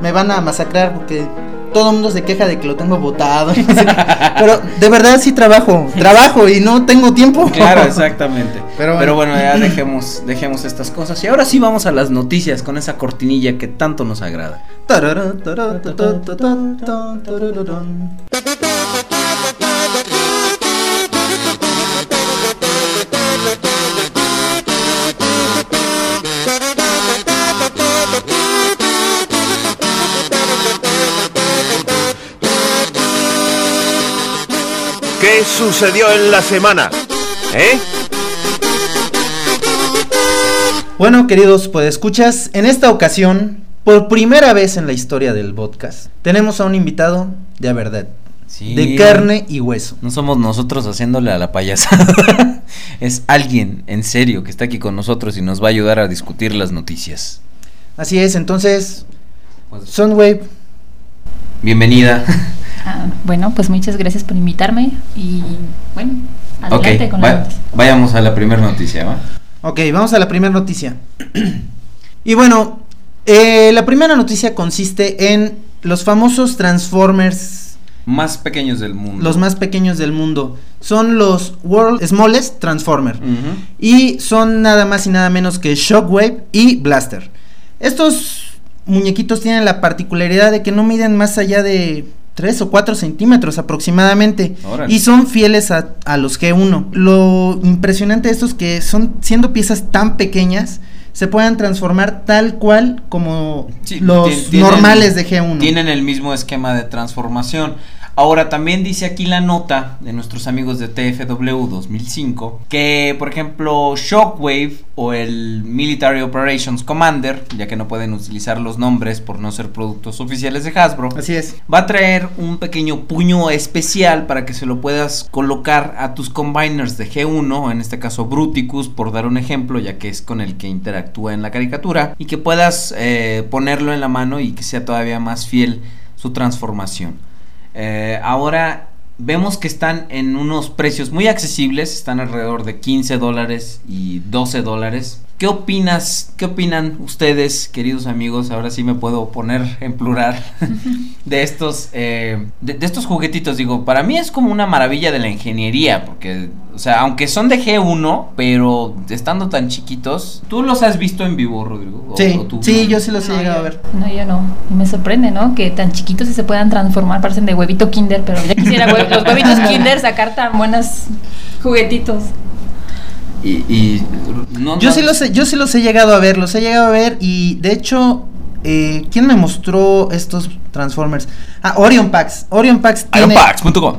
Speaker 2: me van a masacrar porque todo el mundo se queja de que lo tengo votado. [laughs] pero de verdad sí trabajo, trabajo y no tengo tiempo.
Speaker 1: Claro, [laughs] exactamente.
Speaker 2: Pero
Speaker 1: Pero
Speaker 2: bueno.
Speaker 1: bueno, ya dejemos, dejemos estas cosas. Y ahora sí vamos a las noticias con esa cortinilla que tanto nos agrada.
Speaker 9: ¿Qué sucedió en la semana? ¿Eh?
Speaker 2: Bueno, queridos pues escuchas, en esta ocasión, por primera vez en la historia del podcast, tenemos a un invitado de verdad,
Speaker 1: Sí.
Speaker 2: de carne y hueso.
Speaker 1: No somos nosotros haciéndole a la payasada. [laughs] es alguien en serio que está aquí con nosotros y nos va a ayudar a discutir las noticias.
Speaker 2: Así es, entonces,
Speaker 1: Pues,
Speaker 2: Sunwave,
Speaker 1: bienvenida. [laughs]
Speaker 3: Ah, bueno, pues muchas gracias por invitarme y bueno, adelante con
Speaker 1: va-
Speaker 3: la noticia.
Speaker 1: vayamos a la primera noticia, ¿va?
Speaker 2: Ok, vamos a la primera noticia. [clears throat] y bueno, eh, la primera noticia consiste en los famosos Transformers,
Speaker 1: Más pequeños del mundo.
Speaker 2: los más pequeños del mundo. Son los World Smallest Transformer. Y son nada más y nada menos que Shockwave y Blaster. Estos muñequitos tienen la particularidad de que no miden más allá de 3 o 4 centímetros aproximadamente.
Speaker 1: Órale.
Speaker 2: Y son fieles a, a los G1. Lo impresionante de esto es que son, siendo piezas tan pequeñas, se puedan transformar tal cual como
Speaker 1: Sí,
Speaker 2: los normales de G1.
Speaker 1: Tienen el mismo esquema de transformación. Ahora, también dice aquí la nota de nuestros amigos de TFW 2005 que, por ejemplo, Shockwave o el Military Operations Commander, ya que no pueden utilizar los nombres por no ser productos oficiales de Hasbro,
Speaker 2: Así es.
Speaker 1: va a traer un pequeño puño especial para que se lo puedas colocar a tus combiners de G1, en este caso Bruticus, por dar un ejemplo, ya que es con el que interactúa en la caricatura, y que puedas eh, ponerlo en la mano y que sea todavía más fiel su transformación. Eh, ahora vemos que están en unos precios muy accesibles, están alrededor de 15 dólares y 12 dólares. ¿Qué opinas? ¿Qué opinan ustedes, queridos amigos? Ahora sí me puedo poner en plural [laughs] de estos eh, de, de estos juguetitos. Digo, para mí es como una maravilla de la ingeniería, porque, o sea, aunque son de G1, pero estando tan chiquitos, ¿tú los has visto en vivo, Rodrigo? ¿O-
Speaker 2: Sí,
Speaker 1: o tú?
Speaker 2: sí, yo sí los he
Speaker 3: No,
Speaker 2: llegado a ver.
Speaker 3: No, yo no. Y me sorprende, ¿no? Que tan chiquitos y se puedan transformar, parecen de huevito kinder, pero ya quisiera hue- los huevitos [laughs] kinder sacar tan buenos juguetitos.
Speaker 1: Y, y no,
Speaker 2: Yo
Speaker 1: no-
Speaker 2: sí los he, yo sí los he llegado a ver, los he llegado a ver y de hecho, eh, ¿quién me mostró estos Transformers? Ah, Orion Packs. Orion Packs tiene
Speaker 1: Ironpax.com.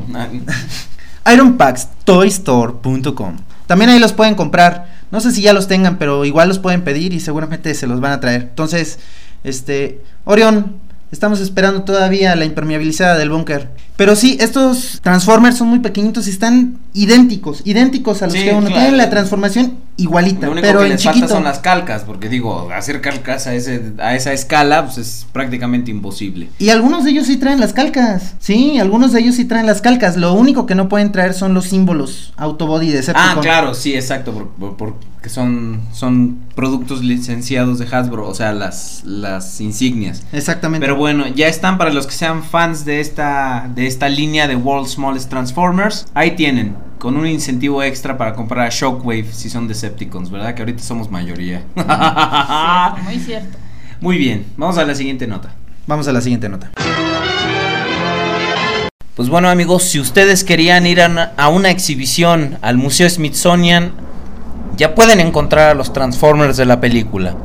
Speaker 1: [laughs]
Speaker 2: Iron Packs, toystore.com. También ahí los pueden comprar. No sé si ya los tengan, pero igual los pueden pedir y seguramente se los van a traer. Entonces, este, Orion, estamos esperando todavía la impermeabilizada del búnker. Pero sí, estos Transformers son muy pequeñitos y están idénticos, idénticos a los
Speaker 1: Sí,
Speaker 2: que uno
Speaker 1: claro.
Speaker 2: tienen la transformación igualita,
Speaker 1: Lo único
Speaker 2: pero
Speaker 1: que
Speaker 2: en
Speaker 1: les falta son las calcas, porque digo, hacer calcas a, ese, a esa escala pues es prácticamente imposible.
Speaker 2: Y algunos de ellos sí traen las calcas. Sí, algunos de ellos sí traen las calcas. Lo único que no pueden traer son los símbolos Autobody de
Speaker 1: Ah,
Speaker 2: Decepticon.
Speaker 1: claro, sí, exacto, por- por- porque son, son productos licenciados de Hasbro, o sea, las, las insignias.
Speaker 2: Exactamente.
Speaker 1: Pero bueno, ya están para los que sean fans de esta, de esta línea de World's Smallest Transformers. Ahí tienen, con un incentivo extra para comprar a Shockwave si son Decepticons, ¿verdad? Que ahorita somos mayoría. [laughs]
Speaker 3: Muy cierto.
Speaker 1: Muy bien, vamos a la siguiente nota.
Speaker 2: Vamos a la siguiente nota.
Speaker 1: Pues bueno amigos, si ustedes querían ir a una, a una exhibición al Museo Smithsonian, ya pueden encontrar a los Transformers de la película.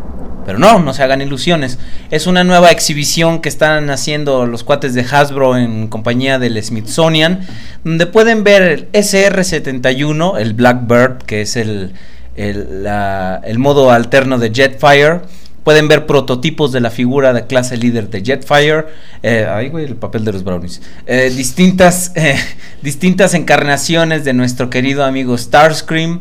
Speaker 1: Pero no, no se hagan ilusiones. Es una nueva exhibición que están haciendo los cuates de Hasbro en compañía del Smithsonian, donde pueden ver el SR-71, el Blackbird, que es el, el, modo alterno de Jetfire. Pueden ver prototipos de la figura de clase líder de Jetfire. Eh, ay, güey, el papel de los brownies. Eh, distintas, [laughs] eh, distintas encarnaciones de nuestro querido amigo Starscream.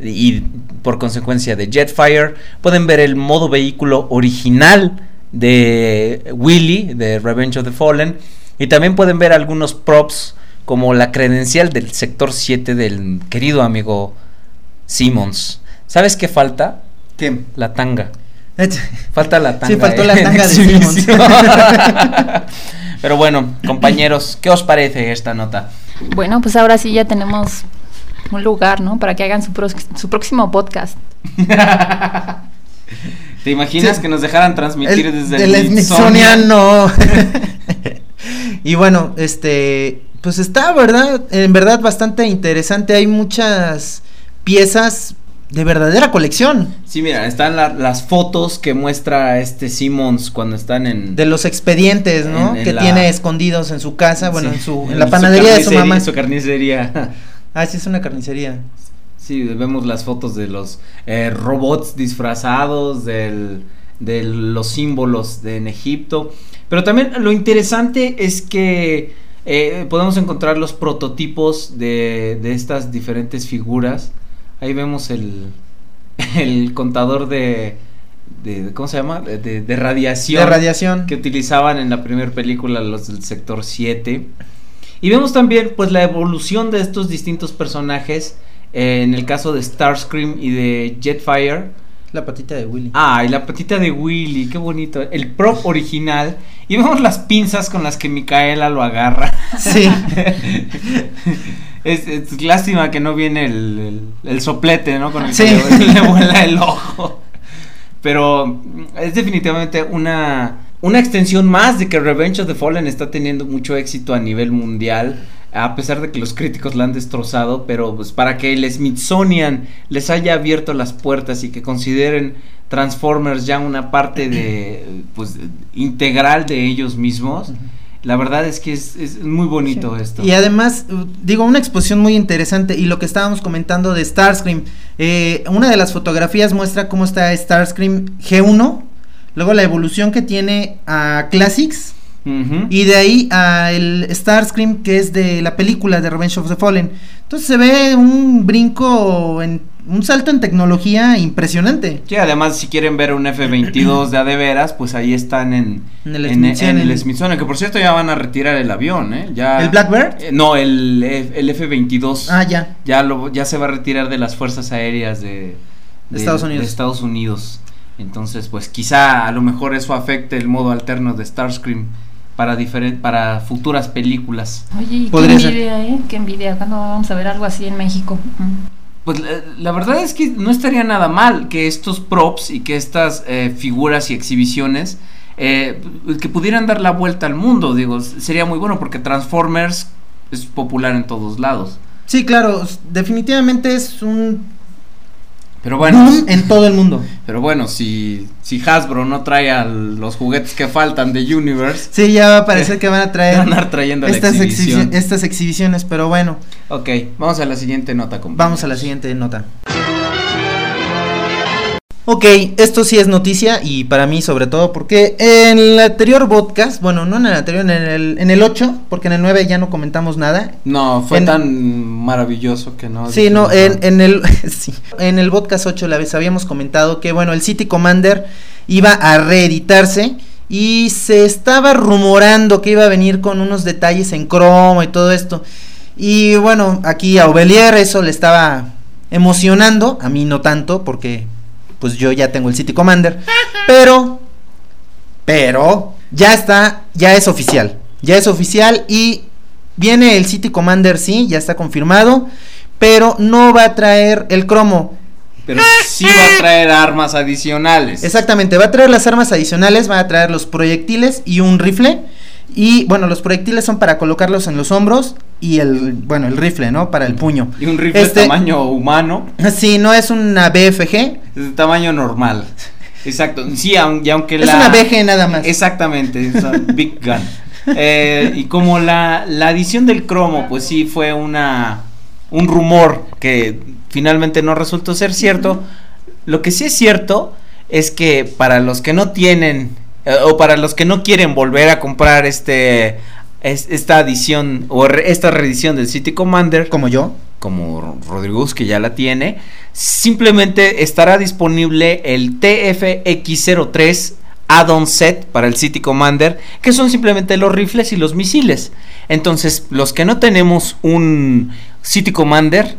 Speaker 1: Y por consecuencia de Jetfire. Pueden ver el modo vehículo original de Willy, de Revenge of the Fallen. Y también pueden ver algunos props como la credencial del sector 7 del querido amigo Simmons. ¿Sabes qué falta?
Speaker 2: ¿Qué?
Speaker 1: La tanga. Falta la tanga.
Speaker 2: Sí, faltó
Speaker 1: eh,
Speaker 2: la tanga de. Simmons. [laughs]
Speaker 1: Pero bueno, compañeros, ¿qué os parece esta nota?
Speaker 3: Bueno, pues ahora sí ya tenemos un lugar, ¿no? Para que hagan su, pros- su próximo podcast. [laughs]
Speaker 1: ¿Te imaginas
Speaker 2: Sí.
Speaker 1: que nos dejaran transmitir
Speaker 2: El-
Speaker 1: desde el
Speaker 2: Smithsonian no. [laughs] y bueno, este, pues está, ¿verdad? En verdad bastante interesante. Hay muchas piezas de verdadera colección.
Speaker 1: Sí, mira, están la- las fotos que muestra este Simmons cuando están en...
Speaker 2: De los expedientes, ¿no?
Speaker 1: En- en
Speaker 2: que
Speaker 1: la-
Speaker 2: tiene escondidos en su casa, bueno,
Speaker 1: Sí,
Speaker 2: en su, en
Speaker 1: en
Speaker 2: la
Speaker 1: su
Speaker 2: panadería de su mamá.
Speaker 1: Su carnicería.
Speaker 2: Ah, sí, es una carnicería.
Speaker 1: Sí, vemos las fotos de los eh, robots disfrazados, del, de los símbolos de en Egipto. Pero también lo interesante es que eh, podemos encontrar los prototipos de, de estas diferentes figuras. Ahí vemos el, [laughs] el contador de, de- ¿Cómo se llama? De, de- de radiación.
Speaker 2: De radiación.
Speaker 1: Que utilizaban en la primera película los del sector 7. Y vemos también pues la evolución de estos distintos personajes. eh, en el caso de Starscream y de Jetfire.
Speaker 2: La patita de Willy.
Speaker 1: Ah, y la patita de Willy, qué bonito. El prop original. Y vemos las pinzas con las que Micaela lo agarra.
Speaker 2: Sí. [laughs]
Speaker 1: es, es lástima que no viene el, el- el soplete, ¿no? Con el
Speaker 2: Sí.
Speaker 1: que le, [laughs] le vuela el ojo. Pero es definitivamente una, una extensión más de que Revenge of the Fallen está teniendo mucho éxito a nivel mundial. A pesar de que los críticos la han destrozado, pero pues para que el Smithsonian les haya abierto las puertas y que consideren Transformers ya una parte de [clears throat] pues integral de ellos mismos. La verdad es que es, es muy bonito esto.
Speaker 2: Y además, digo, una exposición muy interesante y lo que estábamos comentando de Starscream, eh, una de las fotografías muestra cómo está Starscream G1, luego la evolución que tiene a Classics y de ahí a el Starscream que es de la película de Revenge of the Fallen. Entonces se ve un brinco, en, un salto en tecnología impresionante.
Speaker 1: Sí, además si quieren ver un F-22 [clears throat] de a de veras, pues ahí están en,
Speaker 2: En el
Speaker 1: en-
Speaker 2: Smithsonian.
Speaker 1: en el Smithsonian, que por cierto ya van a retirar el avión, ¿eh? Ya,
Speaker 2: ¿El Blackbird?
Speaker 1: Eh, no, el, el F-22.
Speaker 2: Ah, ya.
Speaker 1: Ya, lo, ya se va a retirar de las fuerzas aéreas de,
Speaker 2: De Estados Unidos.
Speaker 1: de Estados Unidos. Entonces, pues quizá a lo mejor eso afecte el modo alterno de Starscream para, para futuras películas.
Speaker 3: Oye, y qué envidia, ¿eh? Qué envidia. ¿Cuándo vamos a ver algo así en México? Mm.
Speaker 1: Pues la, la verdad es que no estaría nada mal que estos props y que estas eh, figuras y exhibiciones eh, que pudieran dar la vuelta al mundo. Digo, sería muy bueno porque Transformers es popular en todos lados.
Speaker 2: Sí, claro, definitivamente es un
Speaker 1: Pero bueno,
Speaker 2: en todo el mundo.
Speaker 1: pero bueno, si, si Hasbro no trae a los juguetes que faltan de Universe,
Speaker 2: Sí, ya va a parecer que van a traer [laughs]
Speaker 1: van a trayendo la
Speaker 2: estas,
Speaker 1: exhibición.
Speaker 2: exhibi- estas exhibiciones, pero bueno,
Speaker 1: Ok, vamos a la siguiente nota.
Speaker 2: vamos a la siguiente nota. Ok, esto sí es noticia y para mí sobre todo porque en el anterior podcast, bueno, no en el anterior, en el, en el 8, porque en el 9 ya no comentamos nada.
Speaker 1: No, fue
Speaker 2: En-
Speaker 1: tan maravilloso que no.
Speaker 2: Sí, no, en, en el [laughs] sí, en el podcast 8 la vez habíamos comentado que bueno, el City Commander iba a reeditarse y se estaba rumorando que iba a venir con unos detalles en cromo y todo esto. Y bueno, aquí a Ovelier eso le estaba emocionando, a mí no tanto porque pues yo ya tengo el City Commander, pero pero ya está, ya es oficial. Ya es oficial y viene el City Commander, sí, ya está confirmado, pero no va a traer el cromo.
Speaker 1: Pero sí va a traer armas adicionales.
Speaker 2: Exactamente, va a traer las armas adicionales, va a traer los proyectiles y un rifle. Y bueno, los proyectiles son para colocarlos en los hombros y el, bueno, el rifle, ¿no? Para el puño.
Speaker 1: Y un rifle
Speaker 2: Este-
Speaker 1: tamaño humano. [laughs]
Speaker 2: Sí, no es una BFG,
Speaker 1: Es de tamaño normal. Exacto. Sí, y aunque
Speaker 2: es
Speaker 1: la.
Speaker 2: una BG nada más.
Speaker 1: Exactamente, es [laughs] Big Gun. Eh, y como la, la adición del cromo, pues sí fue una un rumor que finalmente no resultó ser cierto. Lo que sí es cierto es que para los que no tienen o para los que no quieren volver a comprar este es- esta edición o re- esta reedición del City Commander
Speaker 2: Como yo.
Speaker 1: como Rodrigo que ya la tiene, simplemente estará disponible el TFX03 add-on set para el City Commander, que son simplemente los rifles y los misiles. Entonces, los que no tenemos un City Commander,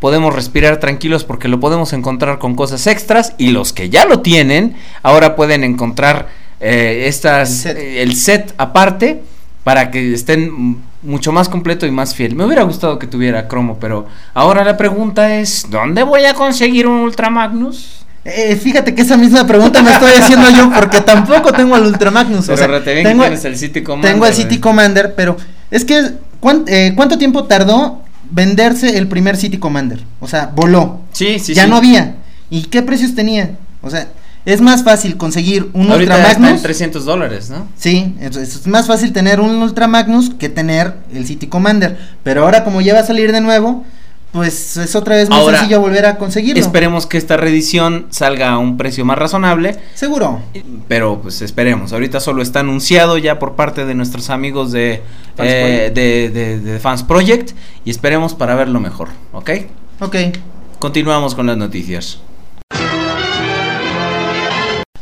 Speaker 1: podemos respirar tranquilos porque lo podemos encontrar con cosas extras y los que ya lo tienen, ahora pueden encontrar eh, estas,
Speaker 2: El set.
Speaker 1: eh, el set aparte para que estén mucho más completo y más fiel. Me hubiera gustado que tuviera cromo, pero ahora la pregunta es, ¿dónde voy a conseguir un Ultra Magnus?
Speaker 2: Eh, fíjate que esa misma pregunta me estoy haciendo yo porque tampoco tengo el Ultra Magnus.
Speaker 1: Pero
Speaker 2: o sea,
Speaker 1: que
Speaker 2: tengo,
Speaker 1: tienes el City Commander.
Speaker 2: tengo el. City Commander, pero es que ¿cuán- eh, ¿cuánto tiempo tardó venderse el primer City Commander? O sea, voló.
Speaker 1: Sí, sí,
Speaker 2: ya
Speaker 1: sí.
Speaker 2: no había. ¿Y qué precios tenía? O sea, es más fácil conseguir un
Speaker 1: Ahorita
Speaker 2: Ultra
Speaker 1: está en
Speaker 2: Magnus.
Speaker 1: 300 dólares, ¿no?
Speaker 2: Sí, es, es más fácil tener un Ultra Magnus que tener el City Commander. Pero ahora como ya va a salir de nuevo, pues es otra vez más
Speaker 1: Ahora,
Speaker 2: sencillo volver a conseguirlo.
Speaker 1: Esperemos que esta reedición salga a un precio más razonable.
Speaker 2: Seguro.
Speaker 1: Pero pues esperemos. Ahorita solo está anunciado ya por parte de nuestros amigos de,
Speaker 2: Fans
Speaker 1: eh, de- de Fans Project. Y esperemos para verlo mejor. ¿Ok?
Speaker 2: Ok.
Speaker 1: Continuamos con las noticias.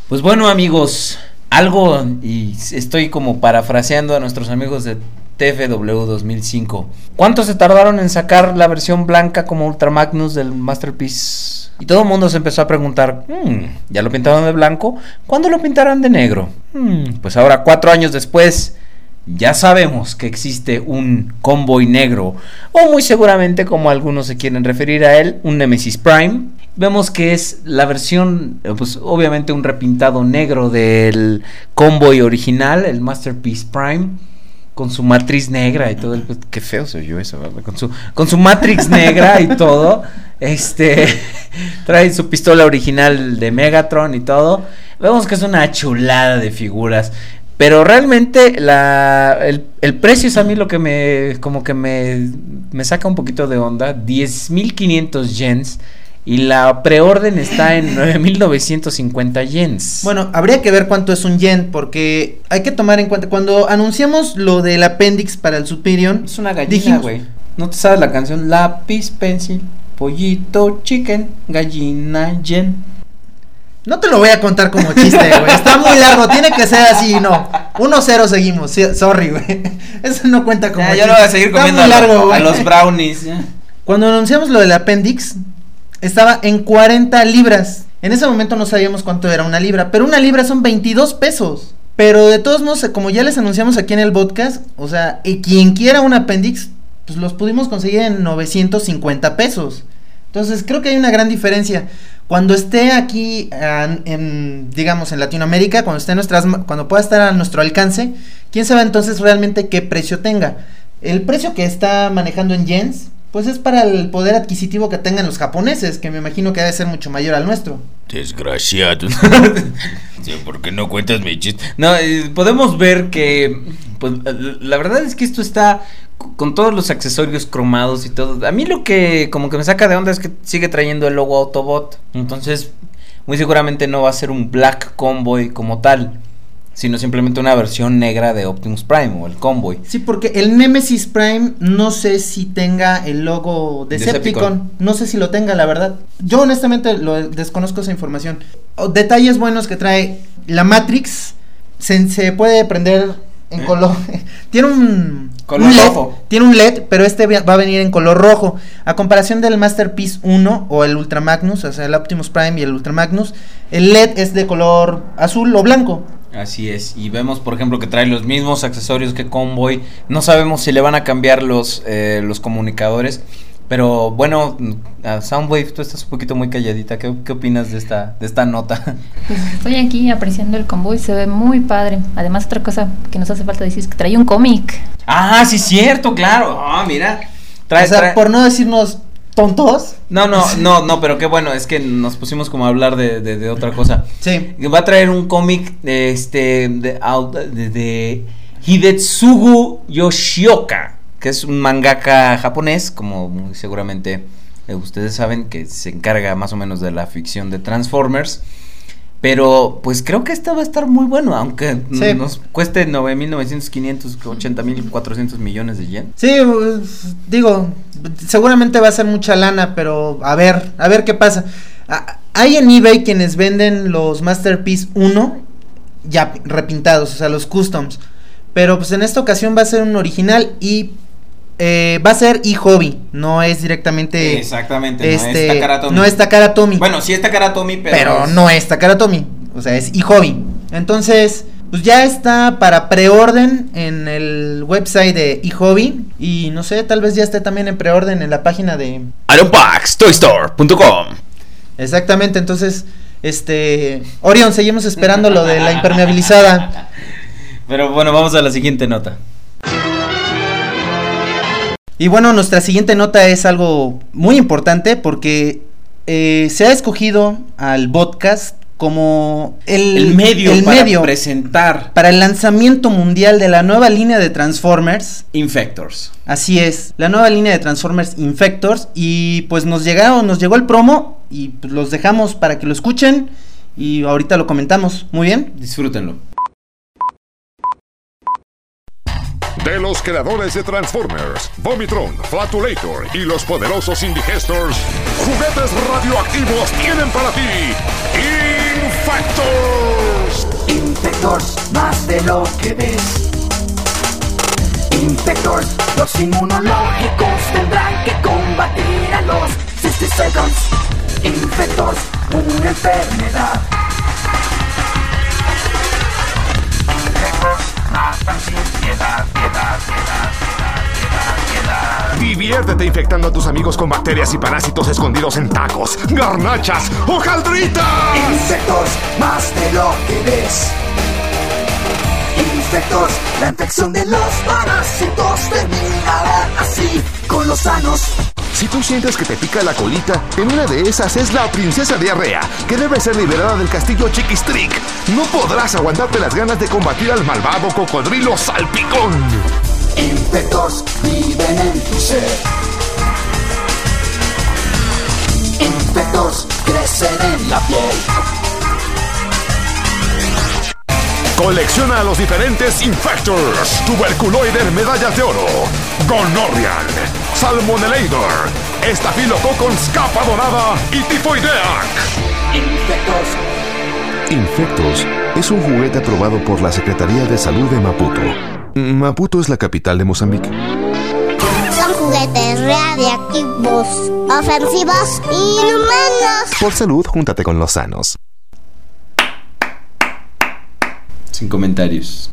Speaker 1: Pues bueno amigos, algo y estoy como parafraseando a nuestros amigos de TFW 2005. ¿Cuánto se tardaron en sacar la versión blanca como Ultra Magnus del Masterpiece? Y todo el mundo se empezó a preguntar, "Hmm, ¿ya lo pintaron de blanco? ¿Cuándo lo pintarán de negro? Hmm, pues ahora cuatro años después ya sabemos que existe un convoy negro, o muy seguramente, como algunos se quieren referir a él, un Nemesis Prime. Vemos que es la versión, eh, pues obviamente un repintado negro del convoy original, el Masterpiece Prime, con su matriz negra y todo el... Qué feo se oyó eso, ¿verdad? Con su, con su matrix [laughs] negra y todo. Este... [laughs] trae su pistola original de Megatron y todo. Vemos que es una chulada de figuras. Pero realmente la, el, el precio es a mí lo que me como que me, me saca un poquito de onda. 10.500 yens. Y la preorden está en [laughs] 9.950 yens.
Speaker 2: Bueno, habría que ver cuánto es un yen, porque hay que tomar en cuenta, cuando anunciamos lo del Appendix para el Superior,
Speaker 1: es una gallina, güey. ¿No te sabes la canción? Lápiz, pencil, pollito, chicken, gallina, yen.
Speaker 2: no te lo voy a contar como chiste, güey, está muy largo, tiene que ser así, no, 1-0 seguimos, sí, sorry, güey, eso no cuenta como
Speaker 1: Ya,
Speaker 2: chiste.
Speaker 1: yo no voy a seguir
Speaker 2: Está
Speaker 1: comiendo
Speaker 2: muy
Speaker 1: a, lo-
Speaker 2: largo,
Speaker 1: a los brownies.
Speaker 2: Cuando anunciamos lo del Appendix, estaba en 40 libras. En ese momento no sabíamos cuánto era una libra, pero una libra son 22 pesos. Pero de todos modos, como ya les anunciamos aquí en el podcast, o sea, y quien quiera un Appendix, pues los pudimos conseguir en 950 pesos. Entonces creo que hay una gran diferencia. Cuando esté aquí, en, digamos, en Latinoamérica, cuando esté en nuestras, cuando pueda estar a nuestro alcance, quién sabe entonces realmente qué precio tenga. El precio que está manejando en yens, pues es para el poder adquisitivo que tengan los japoneses, que me imagino que debe ser mucho mayor al nuestro.
Speaker 6: Desgraciado. [laughs] Sí, ¿Por qué no cuentas mi chiste?
Speaker 1: No, eh, podemos ver que, pues, la verdad es que esto está con todos los accesorios cromados y todo. A mí lo que como que me saca de onda es que sigue trayendo el logo Autobot. Entonces, muy seguramente no va a ser un Black Convoy como tal, sino simplemente una versión negra de Optimus Prime o el Convoy.
Speaker 2: Sí, porque el Nemesis Prime no sé si tenga el logo de
Speaker 1: Decepticon.
Speaker 2: No sé si lo tenga, la verdad. Yo honestamente lo desconozco esa información. Detalles buenos que trae la Matrix. Se, se puede prender en
Speaker 1: ¿Eh?
Speaker 2: color. [laughs] tiene un,
Speaker 1: Color
Speaker 2: un LED,
Speaker 1: rojo.
Speaker 2: Tiene un LED, pero este va va a venir en color rojo. A comparación del Masterpiece 1 o el Ultra Magnus, o sea, el Optimus Prime y el Ultra Magnus, el LED es de color azul o blanco.
Speaker 1: Así es, y vemos por ejemplo que trae los mismos accesorios que Convoy. No sabemos si le van a cambiar los, eh, los comunicadores. Pero bueno, Soundwave, tú estás un poquito muy calladita. ¿Qué, qué opinas de esta, de esta nota?
Speaker 3: Pues [laughs] estoy aquí apreciando el convoy, se ve muy padre. Además, otra cosa que nos hace falta decir es que trae un cómic.
Speaker 1: ah, sí, cierto, claro. Ah, mira. Trae,
Speaker 2: o sea,
Speaker 1: trae-
Speaker 2: por no decirnos tontos.
Speaker 1: No, no, [laughs] no, no, pero qué bueno, es que nos pusimos como a hablar de, de- de otra cosa.
Speaker 2: Sí.
Speaker 1: Va a traer un cómic de este de- de Hidetsugu Yoshioka, que es un mangaka japonés, como muy seguramente eh, ustedes saben, que se encarga más o menos de la ficción de Transformers. Pero pues creo que este va a estar muy bueno, aunque
Speaker 2: Sí.
Speaker 1: nos cueste 9.900, 500, 80.400 millones de yen.
Speaker 2: Sí, pues, digo, seguramente va a ser mucha lana, pero a ver, a ver qué pasa. Hay en eBay quienes venden los Masterpiece 1 ya pi- repintados, o sea, los customs. Pero pues en esta ocasión va a ser un original y eh, va a ser e-hobby, no es directamente...
Speaker 1: Exactamente,
Speaker 2: este,
Speaker 1: no es Takara Tomy.
Speaker 2: no es Takara Tomy.
Speaker 1: Bueno, sí es Takara Tomy, pero,
Speaker 2: pero
Speaker 1: es-
Speaker 2: no es Takara Tomy, o sea, es e-hobby. Entonces, pues ya está para preorden en el website de eHobby y no sé, tal vez ya esté también en preorden en la página de
Speaker 10: IronPaxToyStore.com
Speaker 2: Exactamente, entonces este Orion, seguimos esperando lo de la impermeabilizada. [laughs]
Speaker 1: Pero bueno, vamos a la siguiente nota.
Speaker 2: Y bueno, nuestra siguiente nota es algo muy importante porque eh, se ha escogido al podcast como el,
Speaker 1: El medio
Speaker 2: el
Speaker 1: para
Speaker 2: medio
Speaker 1: presentar
Speaker 2: para el lanzamiento mundial de la nueva línea de Transformers.
Speaker 1: Infectors.
Speaker 2: Así es, la nueva línea de Transformers Infectors y pues nos llegaron, nos llegó el promo y pues, los dejamos para que lo escuchen y ahorita lo comentamos. Muy bien.
Speaker 1: Disfrútenlo.
Speaker 9: De los creadores de Transformers, Vomitron, Flatulator y los poderosos Indigestors, juguetes radioactivos tienen para ti Infectors.
Speaker 11: Infectors, más de lo que ves. Infectors, los inmunológicos tendrán que combatir a los 60 Seconds. Infectors, una enfermedad.
Speaker 9: Diviértete infectando a tus amigos con bacterias y parásitos escondidos en tacos, garnachas, hojaldritas.
Speaker 11: Infectors, más de lo que ves. Infectors, la infección de los parásitos terminará así con los sanos.
Speaker 9: Si tú sientes que te pica la colita, en una de esas es la princesa diarrea, que debe ser liberada del castillo Chiquistrick. No podrás aguantarte las ganas de combatir al malvado cocodrilo salpicón.
Speaker 11: Infectors viven en tu ser. Infectors crecen en la piel.
Speaker 9: Colecciona los diferentes Infectors, Tuberculoider medallas de oro, Gonorrhean, Salmonelator, Estafilococcus capa dorada y Tifoideac.
Speaker 11: Infectors
Speaker 9: Infectos es un juguete aprobado por la Secretaría de Salud de Maputo. Maputo es la capital de Mozambique.
Speaker 12: Son juguetes radiactivos, ofensivos y inhumanos.
Speaker 9: Por salud, júntate con los sanos.
Speaker 1: Sin comentarios.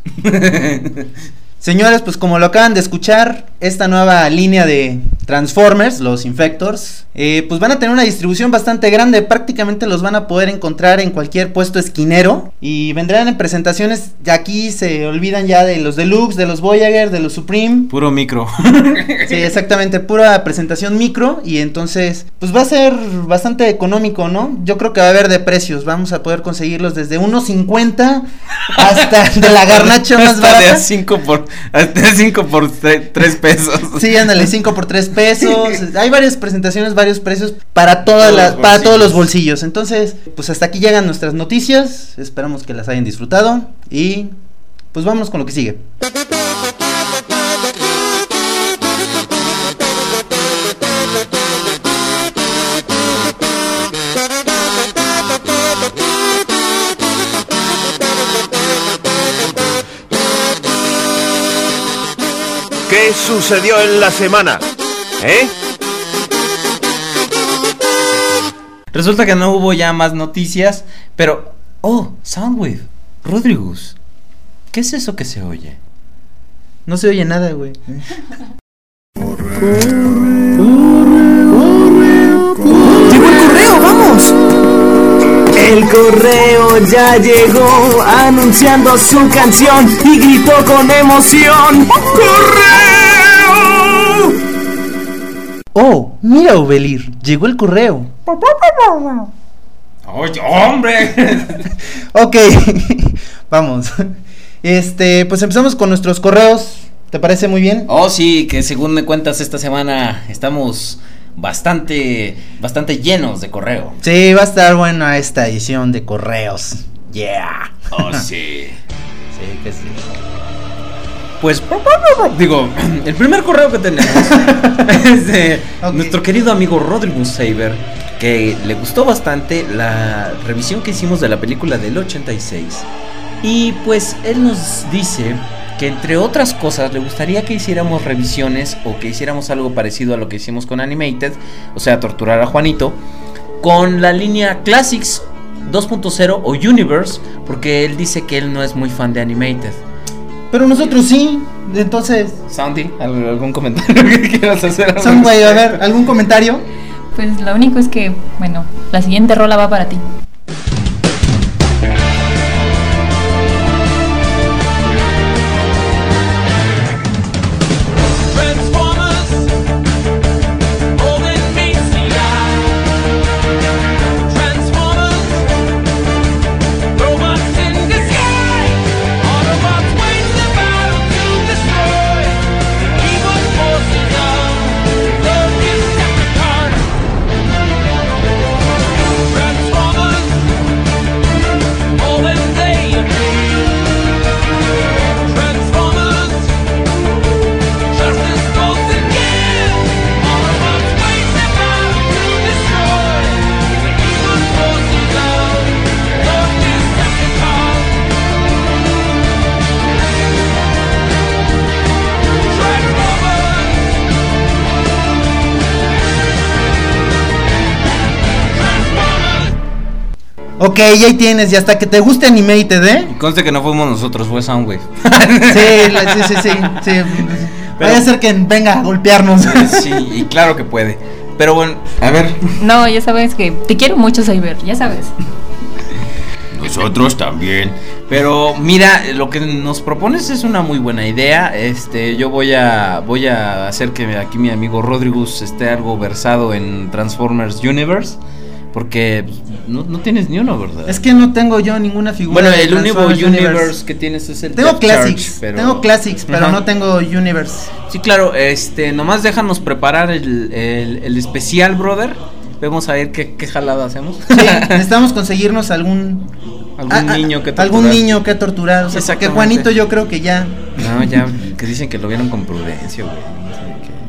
Speaker 2: Señores, pues como lo acaban de escuchar, esta nueva línea de Transformers, los Infectors, eh, pues van a tener una distribución bastante grande. Prácticamente los van a poder encontrar en cualquier puesto esquinero. Y vendrán en presentaciones. Aquí se olvidan ya de los Deluxe, de los Voyager, de los Supreme. [laughs]
Speaker 1: Puro micro. [laughs]
Speaker 2: Sí, exactamente, pura presentación micro. Y entonces, pues va a ser bastante económico, ¿no? Yo creo que va a haber de precios. Vamos a poder conseguirlos desde 1.50 hasta [laughs] de la garnacha más
Speaker 1: Hasta de
Speaker 2: barata.
Speaker 1: a 5 por 5 por 3 pesos.
Speaker 2: Sí, ándale, 5 por 3 pesos. Hay varias presentaciones, varios precios para todas
Speaker 1: Todos
Speaker 2: las,
Speaker 1: los
Speaker 2: para todos los
Speaker 1: bolsillos.
Speaker 2: bolsillos. Entonces, pues hasta aquí llegan nuestras noticias. Esperamos que las hayan disfrutado. Y pues vamos con lo que sigue.
Speaker 13: ¿Qué sucedió en la semana? ¿Eh?
Speaker 1: Resulta que no hubo ya más noticias, pero... Oh, Soundwave. Rodrigus. ¿Qué es eso que se oye?
Speaker 2: No se oye nada, güey.
Speaker 11: ¡Llegó el correo, vamos! El correo ya llegó anunciando su canción y gritó con emoción. ¡Correo!
Speaker 2: Oh, mira, Ovelir, llegó el correo.
Speaker 1: ¡Oye, hombre! [laughs]
Speaker 2: Ok, [laughs] vamos. Este, pues empezamos con nuestros correos. ¿Te parece muy bien?
Speaker 1: Oh, sí, que según me cuentas esta semana estamos bastante, bastante llenos de correo.
Speaker 2: Sí, va a estar buena esta edición de correos. Yeah.
Speaker 1: Oh, sí. [laughs]
Speaker 2: Sí, que sí.
Speaker 1: Pues, digo, [clears throat] el primer correo que tenemos [laughs] [laughs] es de nuestro querido amigo Rodrigo Saber, que le gustó bastante la revisión que hicimos de la película del 86. Y pues él nos dice que entre otras cosas le gustaría que hiciéramos revisiones o que hiciéramos algo parecido a lo que hicimos con Animated, o sea, torturar a Juanito, con la línea Classics 2.0 o Universe, porque él dice que él no es muy fan de Animated.
Speaker 2: Pero nosotros sí, entonces.
Speaker 1: Soundy, ¿al- ¿algún comentario [laughs] que quieras hacer?
Speaker 2: Soundwave, a ver, ¿algún comentario?
Speaker 3: Pues lo único es que, bueno, la siguiente rola va para ti.
Speaker 2: Ok, y ahí tienes, y hasta que te guste Animated, ¿eh?
Speaker 1: Y conste que no fuimos nosotros, fue Soundwave.
Speaker 2: Sí, [laughs] la- sí, sí, sí, sí. Vaya a ser que venga a golpearnos. [laughs]
Speaker 1: sí, y claro que puede. Pero bueno, a ver.
Speaker 3: No, ya sabes que te quiero mucho, Cyber, ya sabes.
Speaker 1: Nosotros también. Pero mira, lo que nos propones es una muy buena idea. Este, yo voy a voy a hacer que aquí mi amigo Rodrigus esté algo versado en Transformers Universe, porque pues, no, no tienes ni uno, ¿verdad?
Speaker 2: Es que no tengo yo ninguna figura.
Speaker 1: bueno, el único universe, que tienes es el
Speaker 2: Tengo
Speaker 1: Death
Speaker 2: Classics,
Speaker 1: Charge, pero-
Speaker 2: tengo Classics, pero no tengo Universe.
Speaker 1: Sí, claro, este, nomás déjanos preparar el, el- el especial, brother. Vamos a ver qué, qué jalada hacemos.
Speaker 2: Sí, [laughs] necesitamos conseguirnos algún
Speaker 1: Algún niño que
Speaker 2: algún
Speaker 1: torturar.
Speaker 2: niño que torturar, o sea,
Speaker 1: Exactamente.
Speaker 2: Juanito yo creo que ya
Speaker 1: No, ya, que dicen que lo vieron con prudencia, güey.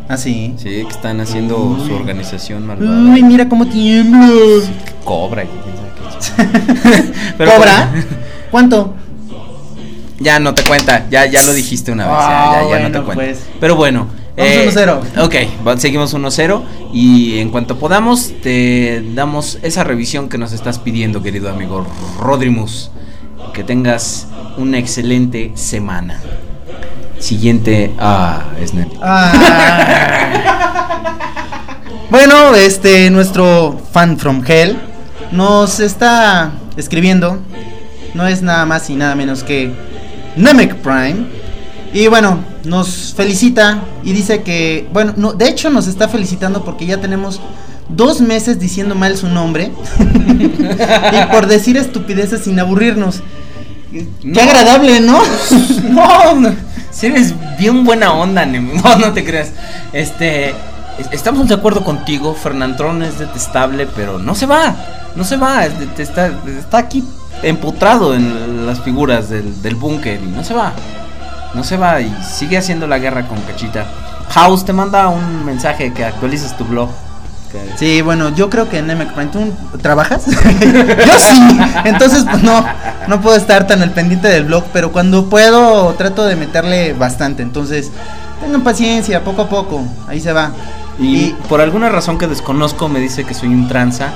Speaker 2: Ah, sí.
Speaker 1: Sí, que están haciendo su organización malvada.
Speaker 2: Uy, mira cómo tiembla.
Speaker 1: Cobra. sabe qué. [laughs] Pero
Speaker 2: ¿Cobra? ¿Cuánto?
Speaker 1: ya no te cuenta, ya, ya lo dijiste una vez, ya, no te cuenta.
Speaker 2: pues.
Speaker 1: Pero bueno.
Speaker 2: Vamos 1-0.
Speaker 1: Ok, va- seguimos 1-0 y en cuanto podamos te damos esa revisión que nos estás pidiendo, querido amigo Rodrimus. Que tengas una excelente semana. Siguiente. Ah, es net. [laughs]
Speaker 2: Bueno, este, nuestro fan from hell nos está escribiendo. No es nada más y nada menos que Namek Prime. Y bueno, nos felicita y dice que, bueno, no, de hecho nos está felicitando porque ya tenemos dos meses diciendo mal su nombre [laughs] y por decir estupideces sin aburrirnos. Qué agradable, ¿no? [laughs]
Speaker 1: no, no. Si eres bien buena onda. [laughs] No, no te creas. Este. es- Estamos de acuerdo contigo. Fernandrón es detestable, pero no se va. No se va. Está, aquí emputrado en las figuras del, del búnker y no se va. No se va y sigue haciendo la guerra con Cachita. House te manda un mensaje que actualices tu blog.
Speaker 2: Sí, bueno, yo creo que Nemec Prime, ¿tú trabajas? [laughs] yo sí, entonces pues no, no puedo estar tan al pendiente del blog, pero cuando puedo trato de meterle bastante, entonces tengan paciencia, poco a poco, ahí se va.
Speaker 1: Y, por alguna razón que desconozco me dice que soy un tranza.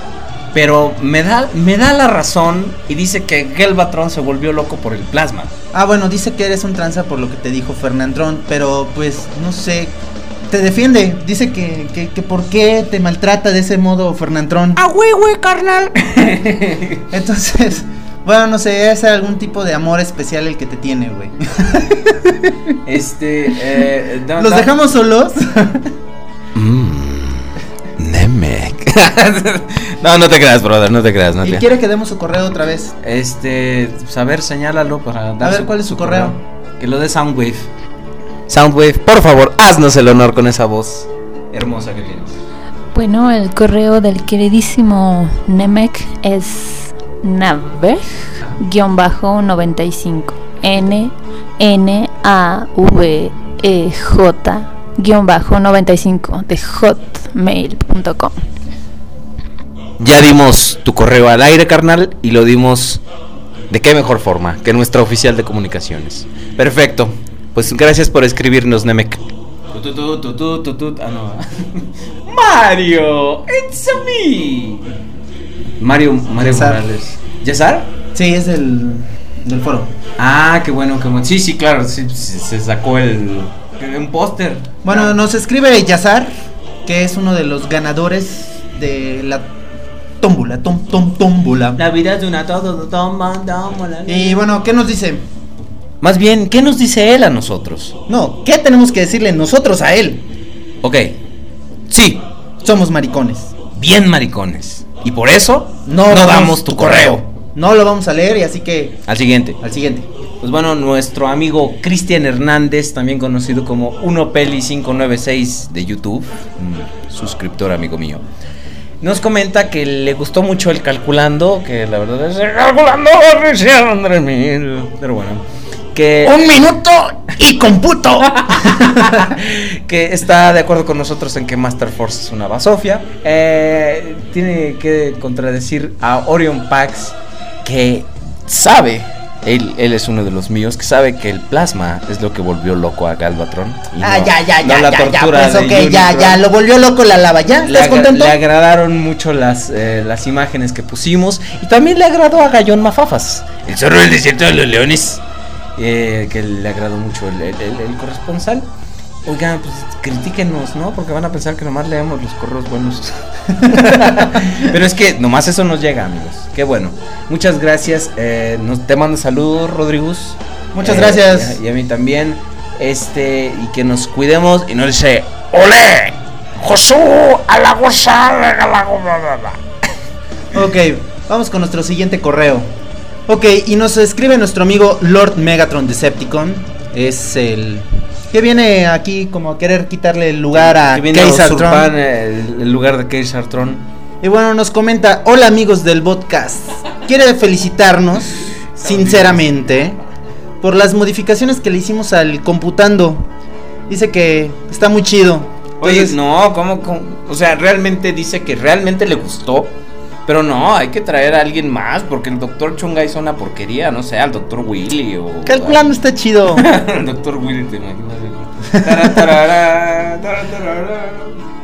Speaker 1: Pero me da, me da la razón y dice que Gelbatron se volvió loco por el plasma.
Speaker 2: Ah, bueno, dice que eres un tranza por lo que te dijo Fernandrón, pero pues no sé, te defiende, dice que, que, que por qué te maltrata de ese modo Fernandrón.
Speaker 1: ¡Ah, güey, güey, carnal! [laughs]
Speaker 2: Entonces, bueno, no sé, es algún tipo de amor especial el que te tiene, güey. [laughs]
Speaker 1: Este. eh, da-
Speaker 2: ¿Los dejamos solos?
Speaker 1: Nemec. [laughs] no, no te creas, brother, no te creas. No
Speaker 2: y
Speaker 1: te...
Speaker 2: quiere que demos su correo otra vez.
Speaker 1: Este. pues, a ver, señálalo para dar
Speaker 2: A ver, ¿cuál es su correo?
Speaker 1: Que lo dé Soundwave. Soundwave, por favor, haznos el honor con esa voz hermosa que tienes.
Speaker 3: Bueno, el correo del queridísimo Nemec es naveg-95. N N A V E J 95 de hotmail.com.
Speaker 1: Ya dimos tu correo al aire, carnal, y lo dimos de qué mejor forma que nuestra oficial de comunicaciones. Perfecto. Pues gracias por escribirnos, Nemec. Ah, no. [laughs] Mario, it's a me. Mario, Mario
Speaker 2: Yasar.
Speaker 1: Morales. ¿Yasar?
Speaker 2: Sí, es del, del foro.
Speaker 1: Ah, qué bueno, qué bueno. Sí, sí, claro, sí, se sacó el un póster.
Speaker 2: Bueno, nos escribe Yazar, que es uno de los ganadores de la tómbola, tom, tom, tómbola.
Speaker 1: La vida es de una toma,
Speaker 2: Y bueno, ¿qué nos dice?
Speaker 1: Más bien, ¿qué nos dice él a nosotros?
Speaker 2: No, ¿qué tenemos que decirle nosotros a él?
Speaker 1: Ok. Sí,
Speaker 2: Somos maricones.
Speaker 1: bien maricones. Y por eso
Speaker 2: No,
Speaker 1: no,
Speaker 2: damos
Speaker 1: tu correo.
Speaker 2: No lo vamos a leer y así que
Speaker 1: Al siguiente.
Speaker 2: al siguiente.
Speaker 1: Pues bueno, nuestro amigo Cristian Hernández, también conocido como 1peli596 de YouTube, suscriptor amigo mío, nos comenta que le gustó mucho el calculando, que la verdad es el calculando, Andrés pero bueno, que
Speaker 2: Un minuto y computo. [laughs]
Speaker 1: que está de acuerdo con nosotros en que Master Force es una basofia. Eh, tiene que contradecir a Orion Pax que sabe, él, él es uno de los míos, que sabe que el plasma es lo que volvió loco a Galvatron. y
Speaker 2: ah,
Speaker 1: no-
Speaker 2: ya, ya,
Speaker 1: no
Speaker 2: ya,
Speaker 1: la
Speaker 2: ya, ya,
Speaker 1: tortura
Speaker 2: pues
Speaker 1: de
Speaker 2: ya,
Speaker 1: Unicron.
Speaker 2: ya, lo volvió loco la lava, ¿ya?
Speaker 1: Le agradaron mucho las, eh, las imágenes que pusimos y también le agradó a Gallón Mafafas, el zorro del desierto de los leones, eh, que le agradó mucho el, el- el- el corresponsal. Oigan, pues critíquenos, ¿no? Porque van a pensar que nomás leemos los correos buenos. [laughs] Pero es que nomás eso nos llega, amigos. Qué bueno. Muchas gracias. eh, nos, te mando saludos, Rodrigus.
Speaker 2: Muchas
Speaker 1: Eh,
Speaker 2: gracias.
Speaker 1: Y a, y a mí también. Este, y que nos cuidemos y no dice, ¡Olé! ¡Josú! ¡A la goza! ¡A la goza!
Speaker 2: Ok, vamos con nuestro siguiente correo. Ok, y nos escribe nuestro amigo Lord Megatron Decepticon. Es el que viene aquí como a querer quitarle el lugar a
Speaker 1: Que viene a el, el lugar de Kaiser Tron.
Speaker 2: Y bueno, nos comenta, hola amigos del podcast. Quiere felicitarnos, sinceramente, por las modificaciones que le hicimos al computando. Dice que está muy chido.
Speaker 1: Oye, no, ¿cómo, cómo? O sea, realmente dice que realmente le gustó. Pero no, hay que traer a alguien más. Porque el doctor Chunga hizo una porquería. No sé, al doctor Willy o.
Speaker 2: calculando está chido. [laughs]
Speaker 1: el doctor Willy, te imaginas.